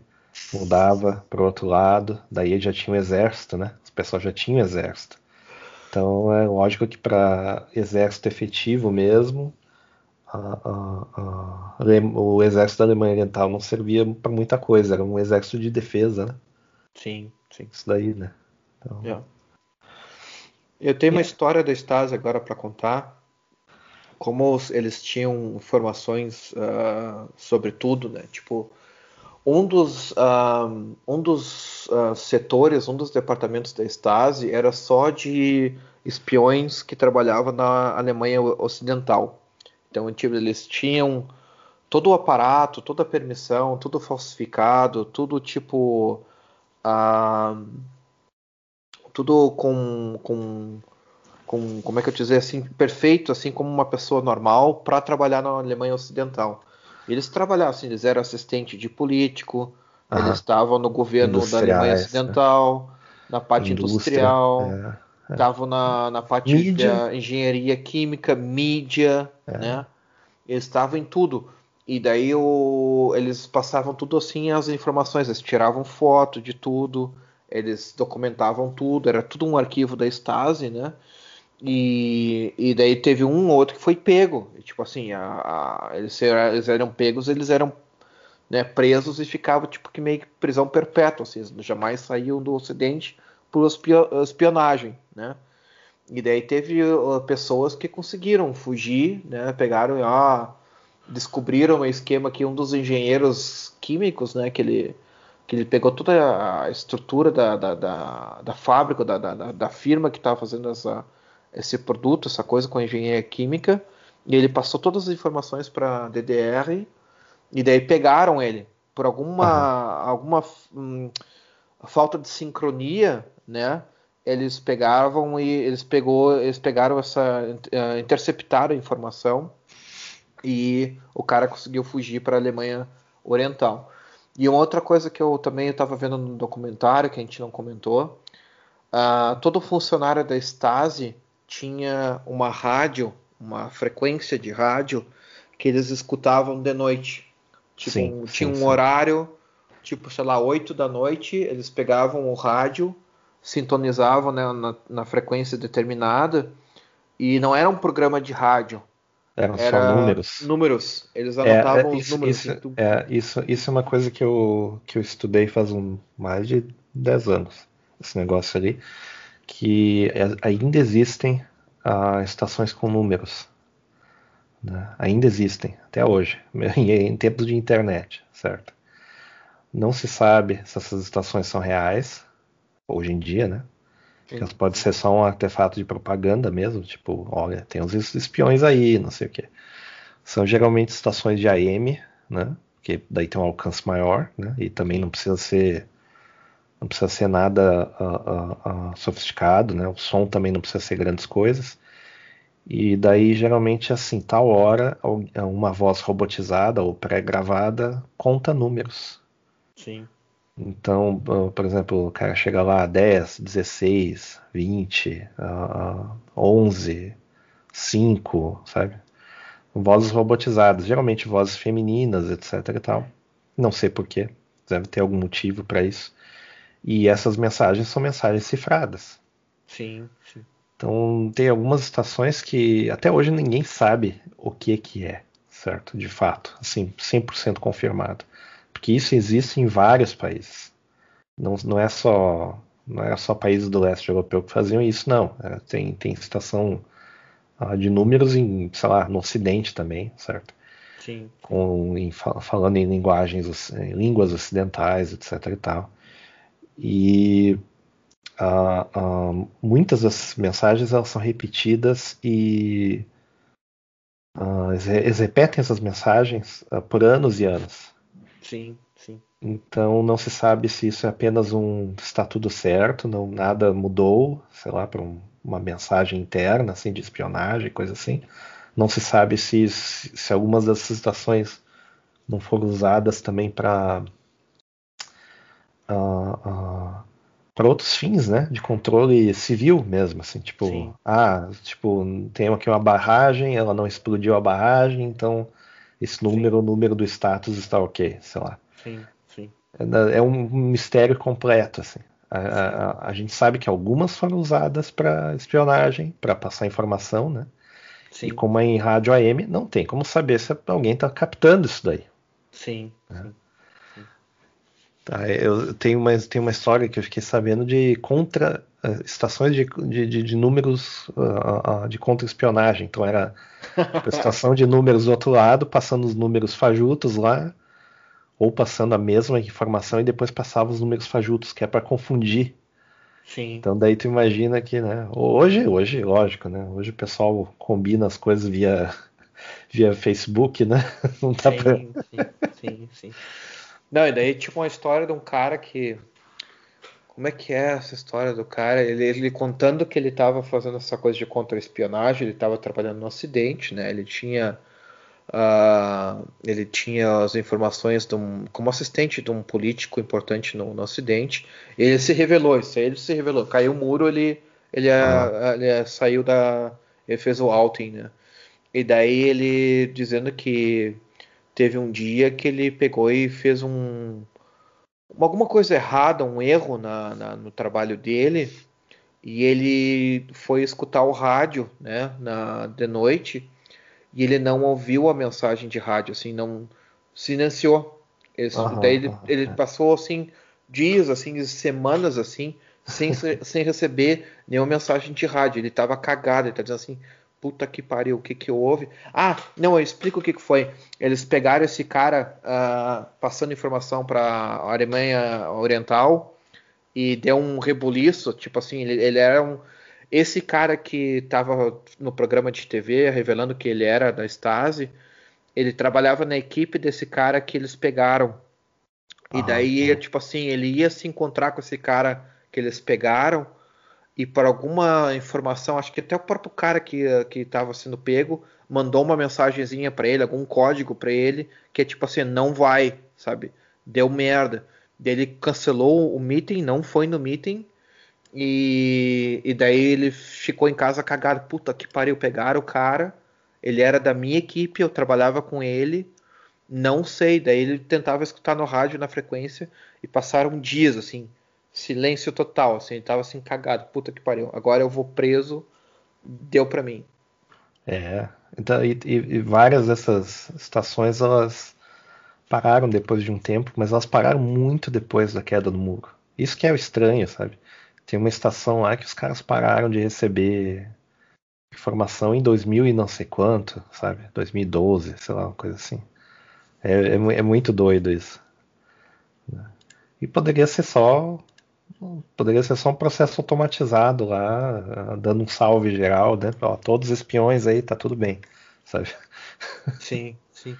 mudava para o outro lado, daí já tinha um exército, né? Os pessoal já tinham um exército. Então é lógico que para exército efetivo mesmo, a, a, o exército da Alemanha Oriental não servia para muita coisa, era um exército de defesa, né? Sim, sim. Isso daí, né? Então, yeah. Eu tenho uma história da Stasi agora para contar. Como eles tinham informações uh, sobre tudo, né? Tipo, um dos, uh, um dos uh, setores, um dos departamentos da Stasi era só de espiões que trabalhavam na Alemanha Ocidental. Então, tipo, eles tinham todo o aparato, toda a permissão, tudo falsificado, tudo tipo. Uh, tudo com, com, com, como é que eu dizer assim, perfeito, assim como uma pessoa normal, para trabalhar na Alemanha Ocidental. Eles trabalhavam, assim, eles eram assistente de político, eles estavam no governo da Alemanha Ocidental, né? na parte Indústria, industrial, é, é. na, na parte mídia. da engenharia química, mídia, é. né? Eles estavam em tudo. E daí o, eles passavam tudo assim as informações, eles tiravam foto de tudo, eles documentavam tudo, era tudo um arquivo da Stasi, né? E, e daí teve um ou outro que foi pego. tipo assim, a, a, eles, eles, eram pegos, eles eram né, presos e ficavam tipo que meio que prisão perpétua, assim, eles jamais saíam do Ocidente por espionagem, né? E daí teve uh, pessoas que conseguiram fugir, né? Pegaram, ah, descobriram um esquema que um dos engenheiros químicos, né? Que ele que ele pegou toda a estrutura da, da, da, da fábrica, da, da, da firma que estava fazendo essa, esse produto, essa coisa com a engenharia química, e ele passou todas as informações para DDR, e daí pegaram ele por alguma, uhum. alguma hum, falta de sincronia, né? eles pegavam e eles pegou, eles pegaram essa, uh, interceptaram a informação e o cara conseguiu fugir para a Alemanha Oriental. E uma outra coisa que eu também estava vendo no documentário que a gente não comentou, uh, todo funcionário da Stasi tinha uma rádio, uma frequência de rádio que eles escutavam de noite. Tipo, sim, tinha sim, um sim. horário, tipo, sei lá, 8 da noite, eles pegavam o rádio, sintonizavam né, na, na frequência determinada, e não era um programa de rádio, eram Era só números. Números. Eles é, anotavam é, é, os números. Isso, assim, é, isso, isso é uma coisa que eu, que eu estudei faz um, mais de 10 anos. Esse negócio ali. Que é, ainda existem ah, estações com números. Né? Ainda existem, até hoje. Em tempos de internet, certo? Não se sabe se essas estações são reais, hoje em dia, né? Que pode ser só um artefato de propaganda mesmo, tipo, olha, tem uns espiões aí, não sei o que. São geralmente estações de AM, né? Que daí tem um alcance maior, né? E também não precisa ser não precisa ser nada uh, uh, uh, sofisticado, né? O som também não precisa ser grandes coisas. E daí geralmente assim, tal hora uma voz robotizada ou pré-gravada conta números. Sim. Então, por exemplo, o cara chega lá 10, 16, 20, uh, 11, 5, sabe? Vozes robotizadas, geralmente vozes femininas, etc e tal. Não sei porquê, deve ter algum motivo para isso. E essas mensagens são mensagens cifradas. Sim, sim. Então, tem algumas estações que até hoje ninguém sabe o que que é, certo? De fato, assim, 100% confirmado porque isso existe em vários países. Não, não é só não é só países do leste europeu que faziam isso, não. É, tem, tem citação uh, de números em, sei lá, no Ocidente também, certo? Sim. Com, em, falando em linguagens, em línguas ocidentais, etc. e tal. E uh, uh, muitas das mensagens elas são repetidas e eles repetem essas mensagens por anos e anos. Sim, sim. Então não se sabe se isso é apenas um está tudo certo, não nada mudou, sei lá, para um, uma mensagem interna assim de espionagem, coisa assim. Não se sabe se, se, se algumas dessas estações não foram usadas também para uh, uh, para outros fins, né, de controle civil mesmo, assim, tipo, Sim. ah, tipo, tem aqui uma barragem, ela não explodiu a barragem, então esse número, sim. o número do status está ok, sei lá. Sim, sim. É, é um mistério completo, assim. A, a, a, gente sabe que algumas foram usadas para espionagem, para passar informação, né? Sim. E como é em rádio AM, não tem como saber se alguém está captando isso daí. Sim. Né? sim. Tá, eu tenho uma, tenho uma história que eu fiquei sabendo de contra uh, estações de, de, de números uh, uh, de contra-espionagem. Então era tipo, estação de números do outro lado, passando os números fajutos lá, ou passando a mesma informação e depois passava os números fajutos, que é para confundir. Sim. Então daí tu imagina que, né? Hoje, hoje, lógico, né? Hoje o pessoal combina as coisas via, via Facebook, né? Não dá sim, pra... sim, sim, sim. Não, e daí tipo uma história de um cara que. Como é que é essa história do cara? Ele, ele contando que ele estava fazendo essa coisa de contra-espionagem, ele estava trabalhando no acidente, né? Ele tinha. Uh, ele tinha as informações um, como assistente de um político importante no, no acidente. Ele se revelou, isso aí ele se revelou. Caiu o muro, ele, ele, ah. ele saiu da. Ele fez o outing, né? E daí ele dizendo que teve um dia que ele pegou e fez um alguma coisa errada, um erro na, na, no trabalho dele e ele foi escutar o rádio, né, na de noite e ele não ouviu a mensagem de rádio, assim, não silenciou. Esse, uhum, daí ele, uhum, ele é. passou assim dias, assim, semanas assim, sem, sem receber nenhuma mensagem de rádio. Ele estava cagado, ele tá dizendo assim, puta que pariu, o que que houve? Ah, não, eu explico o que que foi. Eles pegaram esse cara uh, passando informação para a Alemanha Oriental e deu um rebuliço, tipo assim, ele, ele era um esse cara que estava no programa de TV revelando que ele era da Stasi, ele trabalhava na equipe desse cara que eles pegaram. E ah, daí, tipo assim, ele ia se encontrar com esse cara que eles pegaram e por alguma informação, acho que até o próprio cara que estava sendo pego mandou uma mensagenzinha para ele, algum código para ele, que é tipo assim, não vai, sabe? Deu merda. Ele cancelou o meeting, não foi no meeting. E, e daí ele ficou em casa cagado. Puta que pariu, pegaram o cara. Ele era da minha equipe, eu trabalhava com ele. Não sei. Daí ele tentava escutar no rádio na frequência e passaram dias assim, silêncio total. Assim, ele tava assim cagado. Puta que pariu. Agora eu vou preso. Deu para mim. É, então, e, e, várias dessas estações elas pararam depois de um tempo, mas elas pararam muito depois da queda do muro. Isso que é o estranho, sabe? Tem uma estação lá que os caras pararam de receber informação em 2000 e não sei quanto, sabe? 2012, sei lá, uma coisa assim. É, é, é muito doido isso. E poderia ser só poderia ser só um processo automatizado lá, dando um salve geral, né? Ó, todos os espiões aí, tá tudo bem, sabe? Sim, sim.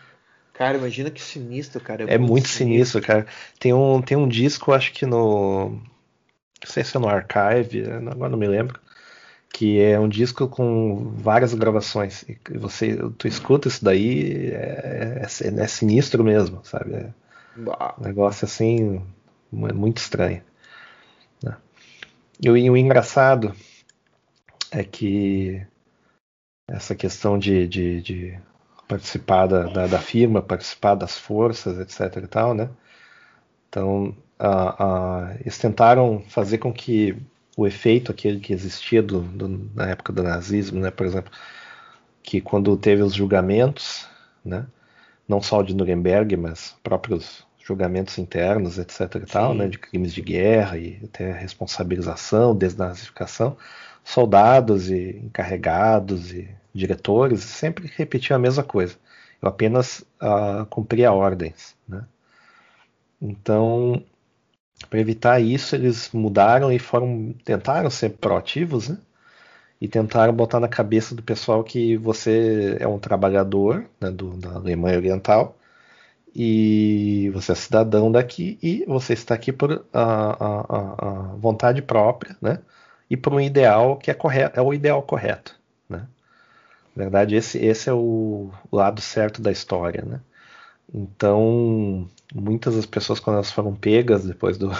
Cara, imagina que sinistro, cara. É, é muito, muito sinistro, sinistro, cara. Tem um, tem um disco, acho que no. Não sei se é no Archive, agora não me lembro. Que é um disco com várias gravações. E você, tu escuta isso daí, é, é, é sinistro mesmo, sabe? É um negócio assim, muito estranho. E o, engraçado é que essa questão de, de, de participar da, da, da, firma, participar das forças, etc. e tal, né? Então, eles tentaram fazer com que o efeito aquele que existia do, do, na época do nazismo, né? Por exemplo, que quando teve os julgamentos, né? Não só o de Nuremberg, mas próprios julgamentos internos, etc. e tal, né, de crimes de guerra e até responsabilização, desnazificação, soldados e encarregados e diretores sempre repetiam a mesma coisa. Eu apenas uh, cumpria ordens, né? Então, para evitar isso, eles mudaram e foram tentaram ser proativos, né? E tentaram botar na cabeça do pessoal que você é um trabalhador né, do, da Alemanha Oriental e você é cidadão daqui e você está aqui por a, a, a vontade própria, né? E por um ideal que é correto, é o ideal correto, né? Na verdade, esse, esse é o lado certo da história, né? Então, muitas das pessoas quando elas foram pegas depois do,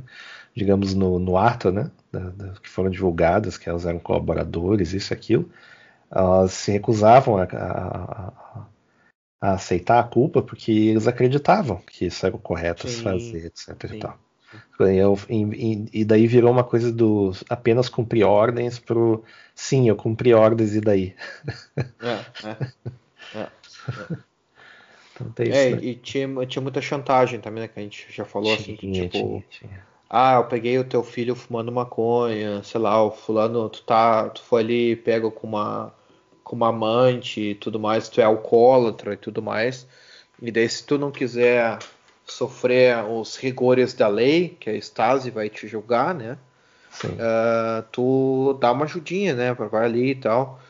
digamos, no, no ato, né? Da, da, que foram divulgadas, que elas eram colaboradores, isso aquilo, elas se recusavam a, a a aceitar a culpa porque eles acreditavam que isso era o correto sim, se fazer, etc. Sim. E, tal. Eu, e, e, daí virou uma coisa do apenas cumprir ordens pro sim, eu cumpri ordens e daí. É, é, é, é. então, tem isso, é né? e tinha, tinha muita chantagem também, né? Que a gente já falou tinha, assim, que tipo. Tinha, tinha. Ah, eu peguei o teu filho fumando maconha, sei lá, o fulano, tu tá. Tu foi ali pego com uma como amante e tudo mais, tu é alcoólatra e tudo mais. E daí, se tu não quiser sofrer os rigores da lei, que a Stasi vai te julgar, né? Uh, tu dá uma ajudinha, né? Vai ali e tal.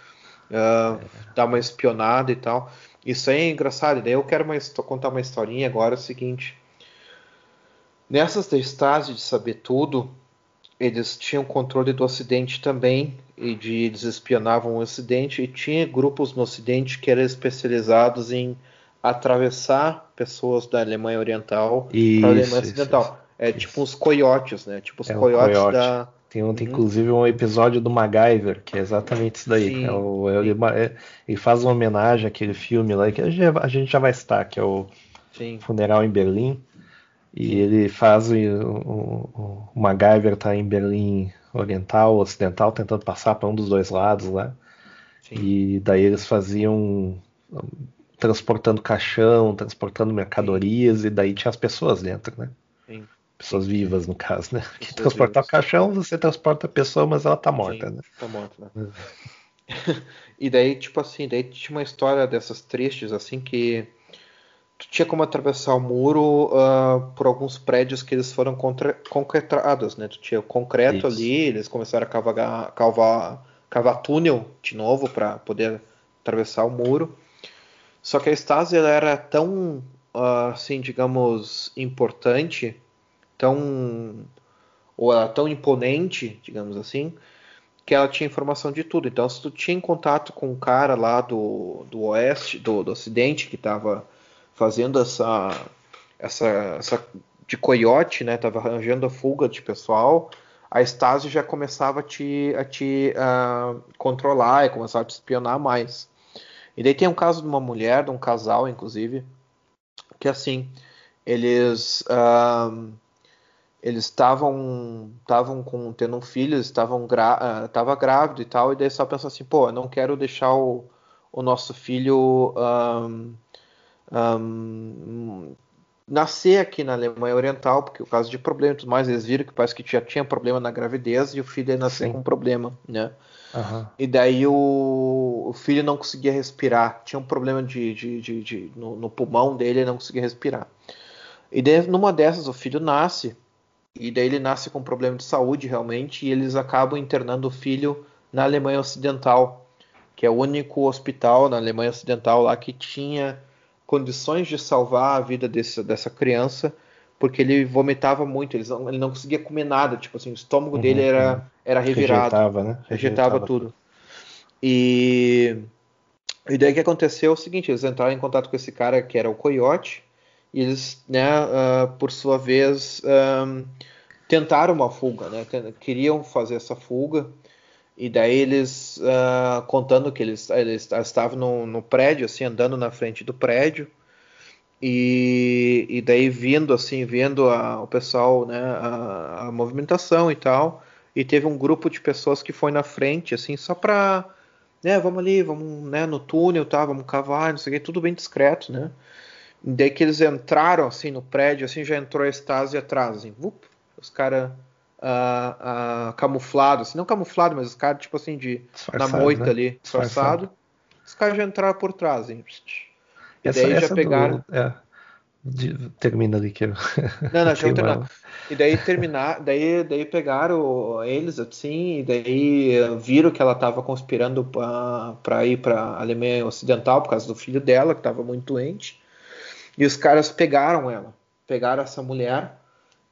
Uh, é. Dá uma espionada e tal. Isso aí é engraçado. E daí eu quero mais, contar uma historinha agora. É o seguinte: nessas da Stasi de saber tudo, eles tinham controle do Ocidente também e de eles espionavam o Ocidente e tinha grupos no Ocidente que eram especializados em atravessar pessoas da Alemanha Oriental para a Alemanha Ocidental. Isso, é isso. tipo os coiotes, né? Tipo os é coiotes coiote. da tem, um, tem uhum. inclusive um episódio do MacGyver, que é exatamente isso daí. Sim, é o, é, ele, é, ele, faz uma homenagem àquele filme lá, que a gente já vai estar, que é o sim. Funeral em Berlim. E ele faz o, o, o MacGyver tá em Berlim Oriental, Ocidental, tentando passar para um dos dois lados lá. Sim. E daí eles faziam transportando caixão, transportando mercadorias, Sim. e daí tinha as pessoas dentro, né? Sim. Pessoas vivas, no caso, né? Que transportar o caixão, você transporta a pessoa, mas ela tá morta, né? Tá morta, né? e daí, tipo assim, daí tinha uma história dessas tristes, assim, que tu tinha como atravessar o muro uh, por alguns prédios que eles foram concretados, né? Tu tinha o concreto Isso. ali, eles começaram a cavar, cavar, cavar túnel de novo para poder atravessar o muro. Só que a Stasi ela era tão, uh, assim, digamos, importante, tão ou ela tão imponente, digamos assim, que ela tinha informação de tudo. Então, se tu tinha contato com um cara lá do, do oeste, do, do ocidente, que estava fazendo essa, essa, essa de coiote, né? Tava arranjando a fuga de pessoal. A Stasi já começava a te, a te uh, controlar e começava a te espionar mais. E daí tem um caso de uma mulher, de um casal, inclusive, que assim, eles uh, eles estavam estavam com tendo um filho, estavam gra, uh, grávido e tal, e daí só pensou assim, pô, eu não quero deixar o, o nosso filho um, nascer aqui na Alemanha Oriental, porque o caso de problema e tudo mais, eles viram que parece que já tinha problema na gravidez e o filho ia nascer Sim. com problema, né? Uhum. E daí o, o, filho não conseguia respirar, tinha um problema de, de, de, de no, no, pulmão dele, ele não conseguia respirar. E daí, numa dessas, o filho nasce, e daí ele nasce com problema de saúde realmente, e eles acabam internando o filho na Alemanha Ocidental, que é o único hospital na Alemanha Ocidental lá que tinha condições de salvar a vida desse, dessa criança, porque ele vomitava muito, ele não, ele não conseguia comer nada, tipo assim, o estômago uhum, dele era, uhum. era revirado. Rejeitava, né? Rejeitava, tudo. E, e daí que aconteceu é o seguinte, eles entraram em contato com esse cara que era o Coyote, e eles, né, uh, por sua vez, um, tentaram uma fuga, né? Queriam fazer essa fuga, e daí eles uh, contando que eles, eles estavam no, no, prédio, assim, andando na frente do prédio. E, e daí vindo assim, vendo a, o pessoal, né, a, a, movimentação e tal. E teve um grupo de pessoas que foi na frente, assim, só pra. Né, vamos ali, vamos né, no túnel, tá, vamos cavar, não sei o que, tudo bem discreto, né? E daí que eles entraram assim no prédio, assim, já entrou a Stasi atrás, assim, os caras uh, uh, camuflado, assim, não camuflado, mas os caras, tipo assim, de na moita né? ali, disfarçado. Os caras já entraram por trás, hein? E essa, daí já pegaram. Do, é, de, termina ali que eu. Não, não, deixa eu terminar. E daí terminar, daí, daí pegaram eles assim, e daí viram que ela estava conspirando para ir para Alemanha Ocidental por causa do filho dela, que estava muito doente. E os caras pegaram ela, pegaram essa mulher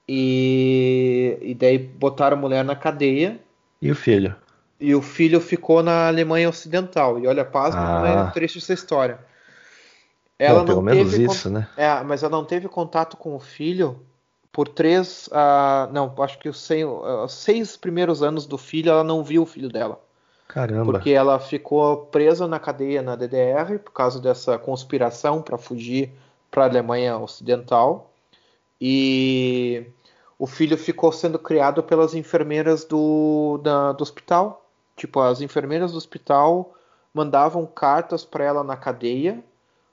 e, e daí botaram a mulher na cadeia. E o filho? E o filho ficou na Alemanha Ocidental. E olha, paz, ah. não é triste essa história. Ela Bom, pelo menos isso, né? É, mas ela não teve contato com o filho por três. Uh, não, acho que os seis, uh, seis primeiros anos do filho ela não viu o filho dela. Caramba. Porque ela ficou presa na cadeia na DDR por causa dessa conspiração para fugir para a Alemanha Ocidental. E o filho ficou sendo criado pelas enfermeiras do, da, do hospital. Tipo, as enfermeiras do hospital mandavam cartas para ela na cadeia,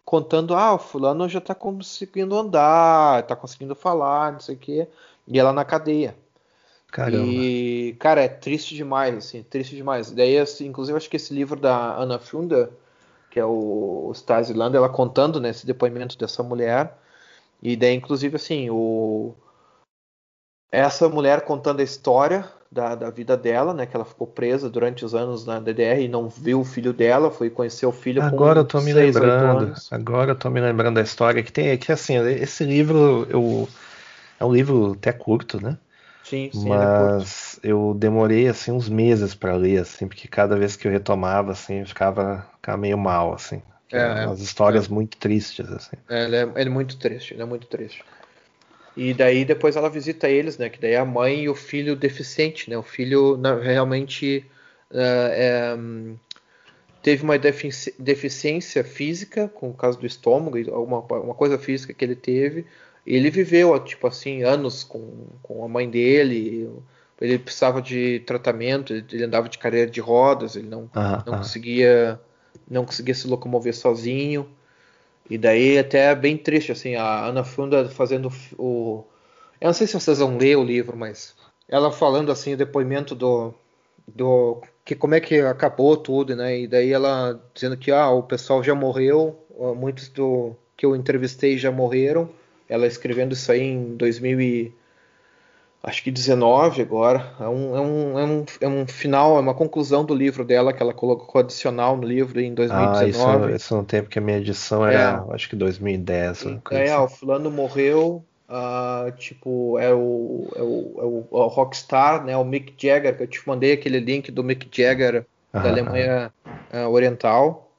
contando: ah, o fulano já está conseguindo andar, está conseguindo falar, não sei o quê. E ela na cadeia. Caramba. E, cara, é triste demais, assim, triste demais. Daí, assim, inclusive, acho que esse livro da Ana Funda, que é o, o Stasi ela contando né, esse depoimento dessa mulher. E daí, inclusive, assim, o essa mulher contando a história da, da, vida dela, né? Que ela ficou presa durante os anos na DDR e não viu o filho dela, foi conhecer o filho Agora eu tô me seis, lembrando. Agora eu tô me lembrando da história que tem que assim, esse livro eu é um livro até curto, né? Sim, sim, mas é eu demorei assim uns meses para ler assim, porque cada vez que eu retomava assim, eu ficava, ficava meio mal assim. É, umas histórias é. muito tristes assim. É, ele é, ele é muito triste, ele é muito triste. E daí depois ela visita eles, né? Que daí é a mãe e o filho deficiente, né? O filho realmente uh, é, teve uma defici deficiência física, com o caso do estômago, alguma uma coisa física que ele teve. Ele viveu, tipo assim, anos com, com a mãe dele. Ele precisava de tratamento, ele andava de cadeira de rodas, ele não, ah, não ah. conseguia não conseguia se locomover sozinho. E daí até é bem triste, assim, a Ana Funda fazendo o. Eu não sei se vocês vão ler o livro, mas ela falando assim o depoimento do. do que como é que acabou tudo, né? E daí ela dizendo que ah, o pessoal já morreu, muitos do que eu entrevistei já morreram. Ela escrevendo isso aí em 2000 e acho que 19 agora. É um, é, um, é, um, é um final, é uma conclusão do livro dela que ela colocou adicional no livro em 2019. Ah, isso, isso não tem, porque a minha edição era, é. acho que 2010. é, assim. o fulano morreu Uh, tipo, é o, é, o, é o, Rockstar, né? O Mick Jagger, que eu te mandei aquele link do Mick Jagger da Alemanha uh, Oriental.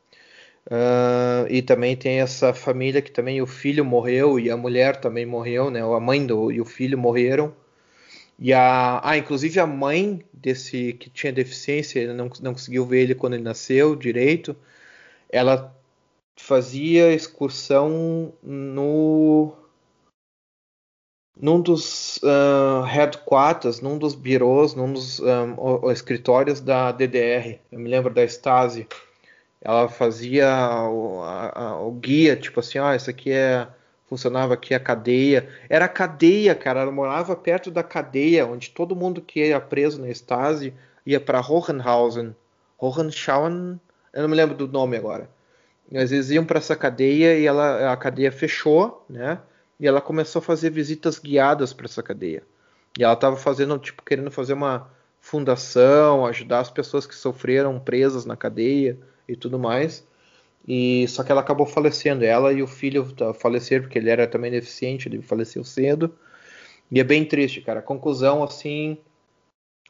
Uh, e também tem essa família que também o filho morreu e a mulher também morreu, né? A mãe do, e o filho morreram. E a, ah, inclusive a mãe desse que tinha deficiência, não, não conseguiu ver ele quando ele nasceu direito. Ela fazia excursão no num dos uh, headquarters, num dos birôs, num dos um, o escritórios da DDR. Eu me lembro da Stasi. Ela fazia o, a, a, o guia, tipo assim, oh, isso aqui é funcionava aqui a cadeia. Era a cadeia, cara. Ela morava perto da cadeia, onde todo mundo que ia preso na Stasi ia para Hohenhausen. Hohenschauen, eu não me lembro do nome agora. Às vezes iam para essa cadeia e ela, a cadeia fechou, né? E ela começou a fazer visitas guiadas para essa cadeia. E ela estava fazendo, tipo, querendo fazer uma fundação, ajudar as pessoas que sofreram presas na cadeia e tudo mais. E só que ela acabou falecendo, ela e o filho faleceram porque ele era também deficiente, ele faleceu cedo. E é bem triste, cara. A conclusão assim,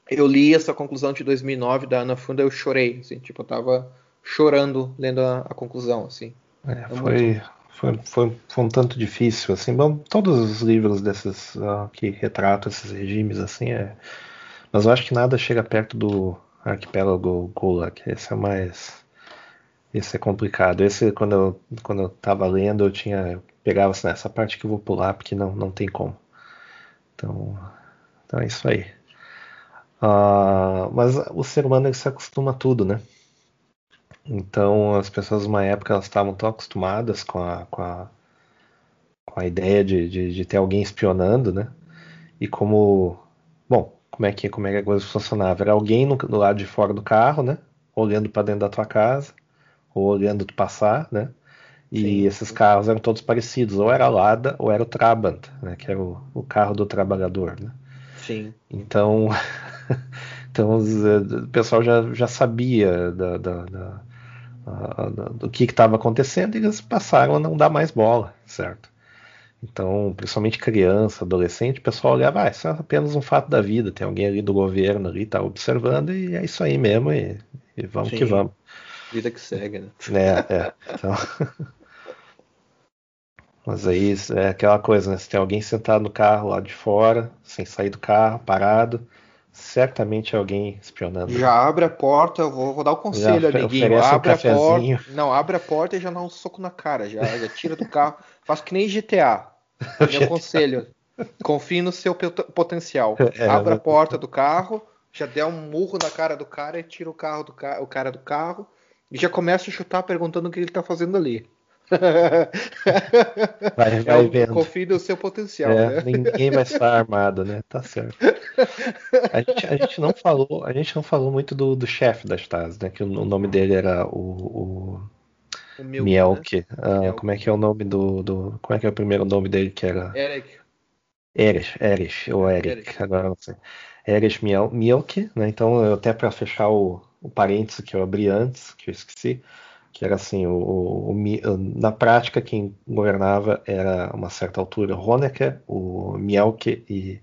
eu li essa conclusão de 2009 da Ana Funda, eu chorei, assim, tipo, eu tava chorando lendo a, a conclusão, assim. É, é foi, muito... foi, foi, foi, um tanto difícil, assim. Bom, todos os livros desses uh, que retratam esses regimes, assim, é. Mas eu acho que nada chega perto do arquipélago Gulag. Esse é mais esse é complicado. Esse, quando eu, quando eu tava lendo, eu tinha. Eu pegava assim, essa parte que eu vou pular, porque não, não tem como. Então, então é isso aí. Uh, mas o ser humano ele se acostuma a tudo, né? Então as pessoas numa época elas estavam tão acostumadas com a, com a, com a ideia de, de, de, ter alguém espionando, né? E como. Bom, como é que, como é que a coisa funcionava? Era alguém no, do lado de fora do carro, né? Olhando para dentro da tua casa ou olhando tu passar, né? E Sim. esses carros eram todos parecidos, ou era a Lada ou era o Trabant, né? Que era o, o carro do trabalhador, né? Sim. Então, então o pessoal já, já sabia da, da, da, do que estava acontecendo e eles passaram a não dar mais bola, certo? Então, principalmente criança, adolescente, o pessoal olhava, ah, isso é apenas um fato da vida, tem alguém ali do governo ali, tá observando, e é isso aí mesmo, e, e vamos Sim. que vamos. Vida que segue, né? É, é. Então... Mas aí é aquela coisa, né? Se tem alguém sentado no carro lá de fora, sem sair do carro, parado, certamente é alguém espionando. Já abre a porta, eu vou, vou dar o um conselho, já amiguinho. Abre um a porta. Não, abre a porta e já dá um soco na cara, já, já tira do carro. Faz que nem GTA. É meu conselho. Confie no seu potencial. É, Abra a porta do carro, já dê um murro na cara do cara e tira o carro do ca... o cara do carro e já começa a chutar perguntando o que ele está fazendo ali. Vai, vai é vendo. Confie no seu potencial. É, né? Ninguém vai estar armado, né? Tá certo. A gente, a gente, não falou, a gente não falou muito do, do chefe das Stasi, né? Que o, o, nome dele era o, o, o Mielke. Né? Ah, como é que é o nome do, do, Como é que é o primeiro nome dele que era? Eric. Erich, Erich, ou Eric, Eric. agora não sei. Erich Mielke, né? Então, até para fechar o, o parênteses que eu abri antes, que eu esqueci, que era assim, o, o, o, na prática quem governava era, a uma certa altura, Honecker, o Mielke e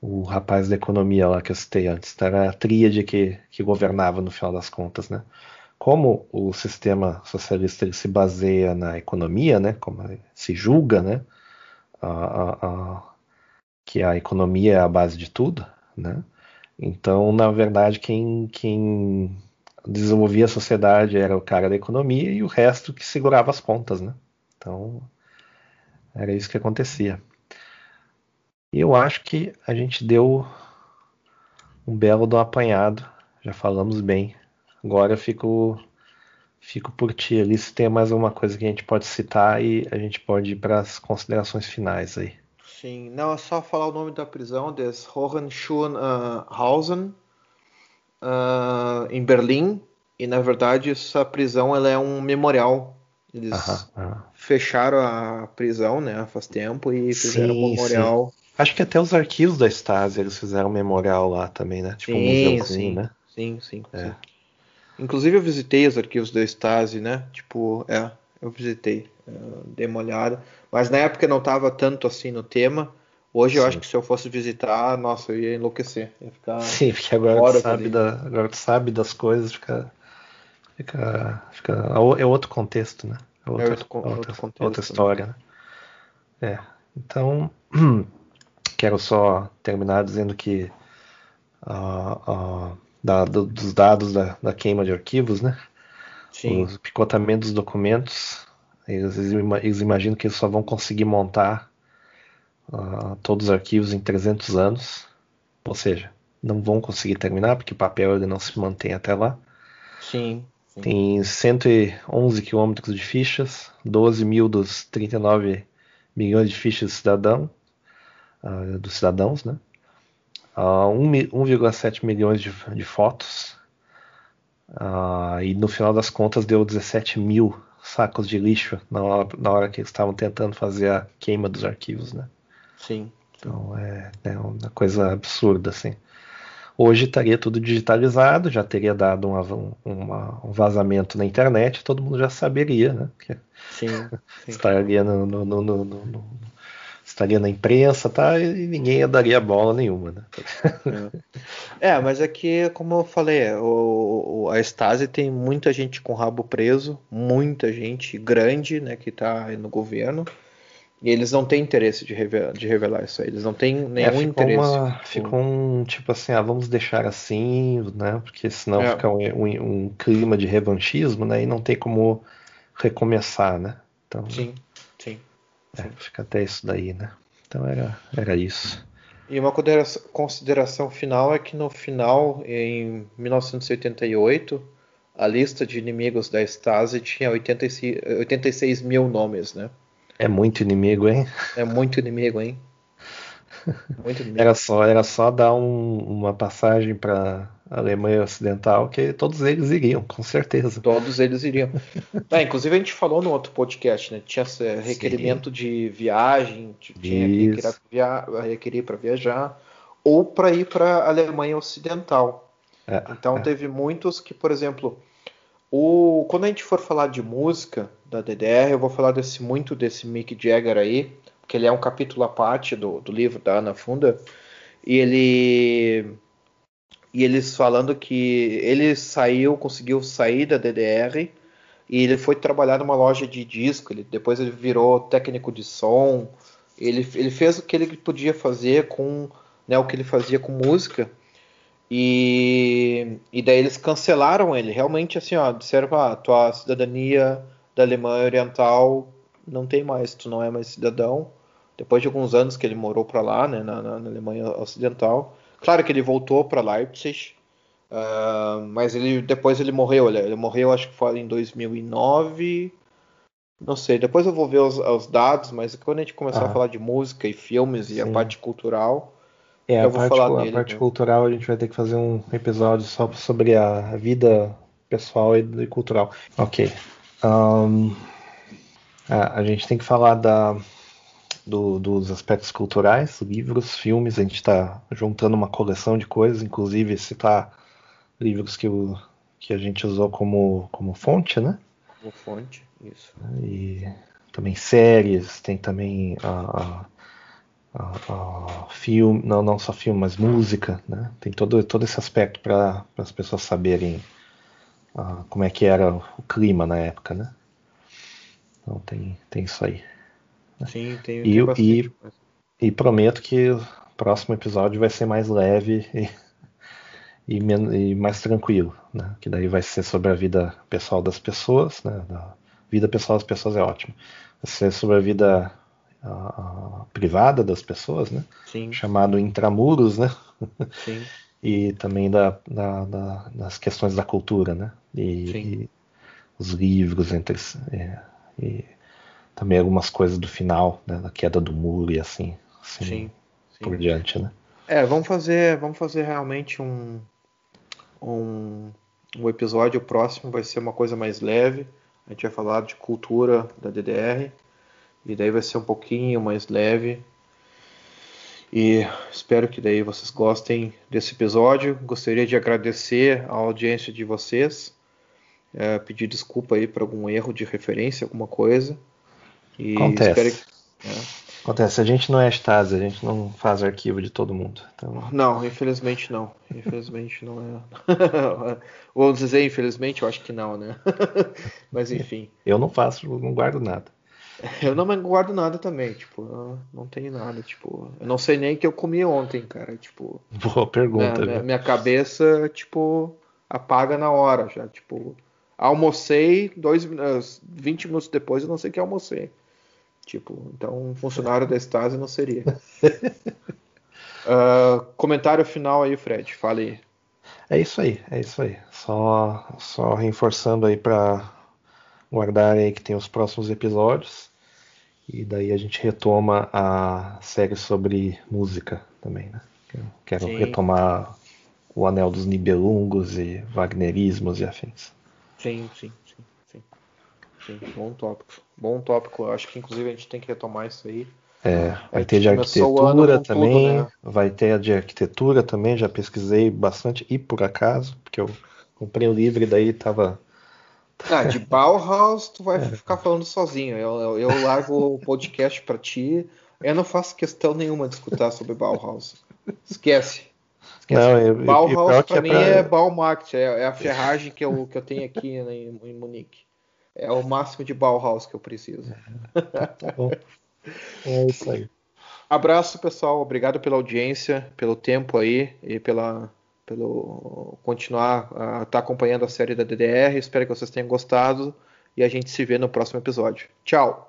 o rapaz da economia lá que eu citei antes. Então, era a tríade que, que governava no final das contas, né? Como o sistema socialista ele se baseia na economia, né? Como se julga, né? A, a, a, que a economia é a base de tudo, né? Então, na verdade, quem, quem desenvolvia a sociedade era o cara da economia e o resto que segurava as pontas, né? Então, era isso que acontecia. E eu acho que a gente deu um belo do apanhado, já falamos bem. Agora eu fico, fico por ti ali se tem mais alguma coisa que a gente pode citar e a gente pode ir para as considerações finais aí. Sim, não, é só falar o nome da prisão, des Hohenschönhausen, uh, em Berlim. E na verdade essa prisão ela é um memorial. Eles fecharam a prisão, né, faz tempo e fizeram sim, um memorial. Sim. Acho que até os arquivos da Stasi eles fizeram um memorial lá também, né? Tipo sim, um sim, né? Sim, sim, é. sim. Inclusive eu visitei os arquivos da Stasi, né? Tipo, é, eu visitei. Uh, dei uma olhada. Mas na época não estava tanto assim no tema. Hoje Sim. eu acho que se eu fosse visitar, nossa, eu ia enlouquecer. Ia ficar Sim, porque agora tu, sabe da, agora tu sabe das coisas, fica, fica, fica. É outro contexto, né? É, outra, é outro, outra, outro contexto, outra né? história, né? É. Então, quero só terminar dizendo que uh, uh, da, do, dos dados da, da, queima de arquivos, né? Sim. Os picotamentos dos documentos, eles, eles imaginam que eles só vão conseguir montar uh, todos os arquivos em 300 anos, ou seja, não vão conseguir terminar porque o papel ele não se mantém até lá. Sim. sim. Tem 111 quilômetros de fichas, 12 mil dos 39 milhões de fichas cidadão, uh, dos cidadãos, né? Uh, 1,7 milhões de, de fotos. Uh, e no final das contas deu 17 mil sacos de lixo na hora, na hora que eles estavam tentando fazer a queima dos arquivos, né? Sim. Então é, é uma coisa absurda, assim. Hoje estaria tudo digitalizado, já teria dado uma, uma, um vazamento na internet, todo mundo já saberia, né? Que sim, sim. estaria, no, no, no, estaria na imprensa, tá? E ninguém daria bola nenhuma, né? É. é, mas é que, como eu falei, o, o, a Stasi tem muita gente com rabo preso, muita gente grande, né, que está no governo. E eles não têm interesse de revelar, de revelar isso aí. Eles não têm é, nenhum é, interesse. Uma, ficou um tipo assim, ah, vamos deixar assim, né? Porque senão é. fica um, um, um, clima de revanchismo, né? E não tem como recomeçar, né? Então, sim. É, fica até isso daí, né? Então era, era isso. E uma consideração final é que no final, em 1988, a lista de inimigos da Stasi tinha 86, 86 mil nomes, né? É muito inimigo, hein? É muito inimigo, hein? Muito inimigo. Era só, era só dar um, uma passagem para Alemanha Ocidental que todos eles iriam, com certeza. Todos eles iriam. é, inclusive a gente falou no outro podcast, né? Tinha requerimento Sim. de viagem, tinha que requerir para viajar ou para ir para Alemanha Ocidental. É, então é. teve muitos que, por exemplo, o, quando a gente for falar de música da DDR, eu vou falar desse, muito desse Mick Jagger aí, que ele é um capítulo à parte do, do livro da Ana Funda, e ele e eles falando que ele saiu, conseguiu sair da DDR e ele foi trabalhar numa loja de disco, ele, depois ele virou técnico de som, ele, ele fez o que ele podia fazer com né, o que ele fazia com música e, e daí eles cancelaram ele. Realmente, assim, ó, disseram, ah, tua cidadania da Alemanha Oriental não tem mais, tu não é mais cidadão. Depois de alguns anos que ele morou para lá, né, na, na, Alemanha Ocidental. Claro que ele voltou para Leipzig, uh, mas ele depois ele morreu. Ele, ele, morreu, acho que foi em 2009. Não sei, depois eu vou ver os, os dados, mas quando a gente começar ah. a falar de música e filmes e Sim. a parte cultural, é, eu a parte, falar dele, a parte né? cultural a gente vai ter que fazer um episódio só sobre a vida pessoal e, e cultural. Ok. Um, a, a, gente tem que falar da, do, dos aspectos culturais, livros, filmes. A gente está juntando uma coleção de coisas, inclusive citar livros que, o, que a gente usou como, como fonte, né? Como fonte, isso. E também séries, tem também a, a uh, filme, não, não só filme, mas música, né? Tem todo, todo esse aspecto para as pessoas saberem uh, como é que era o clima na época, né? Então tem, tem isso aí. Sim, tem, e, e, e, prometo que o próximo episódio vai ser mais leve e, e, e, mais tranquilo, né? Que daí vai ser sobre a vida pessoal das pessoas, né? A vida pessoal das pessoas é ótimo. Vai ser sobre a vida uh, privada das pessoas, né? Sim. Chamado intramuros, né? Sim. e também da, da, da, das questões da cultura, né? E, e os livros entre é, e também algumas coisas do final, né? Da queda do muro e assim, assim Sim. Sim. por diante, né? É, vamos fazer, vamos fazer realmente um, um, um episódio próximo vai ser uma coisa mais leve. A gente vai falar de cultura da DDR e daí vai ser um pouquinho mais leve. E espero que daí vocês gostem desse episódio. Gostaria de agradecer a audiência de vocês. É, pedir desculpa aí por algum erro de referência, alguma coisa. E Acontece. Que, é. Acontece, a gente não é Stasi, a gente não faz arquivo de todo mundo. Então... Não, infelizmente não. Infelizmente não é. Vamos dizer, infelizmente, eu acho que não, né? Mas enfim. Eu não faço, não guardo nada. Eu não guardo nada também, tipo, não tenho nada, tipo, eu não sei nem o que eu comi ontem, cara, tipo. Boa pergunta. Minha, minha cabeça, tipo, apaga na hora já, tipo, almocei, dois, 20 minutos depois eu não sei o que almocei. Tipo, então um funcionário da Stasi não seria. uh, comentário final aí, Fred, fale aí. É isso aí, é isso aí. Só, só reforçando aí para guardar aí que tem os próximos episódios. E daí a gente retoma a série sobre música também, né? Eu quero sim. retomar o Anel dos Nibelungos e Wagnerismos e afins. Sim, sim, sim. Bom tópico. Bom tópico. Eu acho que inclusive a gente tem que retomar isso aí. É, vai ter de arquitetura também. Tudo, né? Vai ter a de arquitetura também. Já pesquisei bastante e por acaso, porque eu comprei o livro e daí tava. Ah, de Bauhaus tu vai é. ficar falando sozinho. Eu, eu, eu largo o podcast para ti. Eu não faço questão nenhuma de escutar sobre Bauhaus. Esquece. Esquece. Não, eu, Bauhaus para é mim pra... é Baumarkt, é, é, a ferragem que eu, que eu tenho aqui né, em, em Munique. É o máximo de Bauhaus que eu preciso. tá bom. É isso aí. Abraço, pessoal. Obrigado pela audiência, pelo tempo aí e pela, pelo continuar a estar tá acompanhando a série da DDR. Espero que vocês tenham gostado e a gente se vê no próximo episódio. Tchau.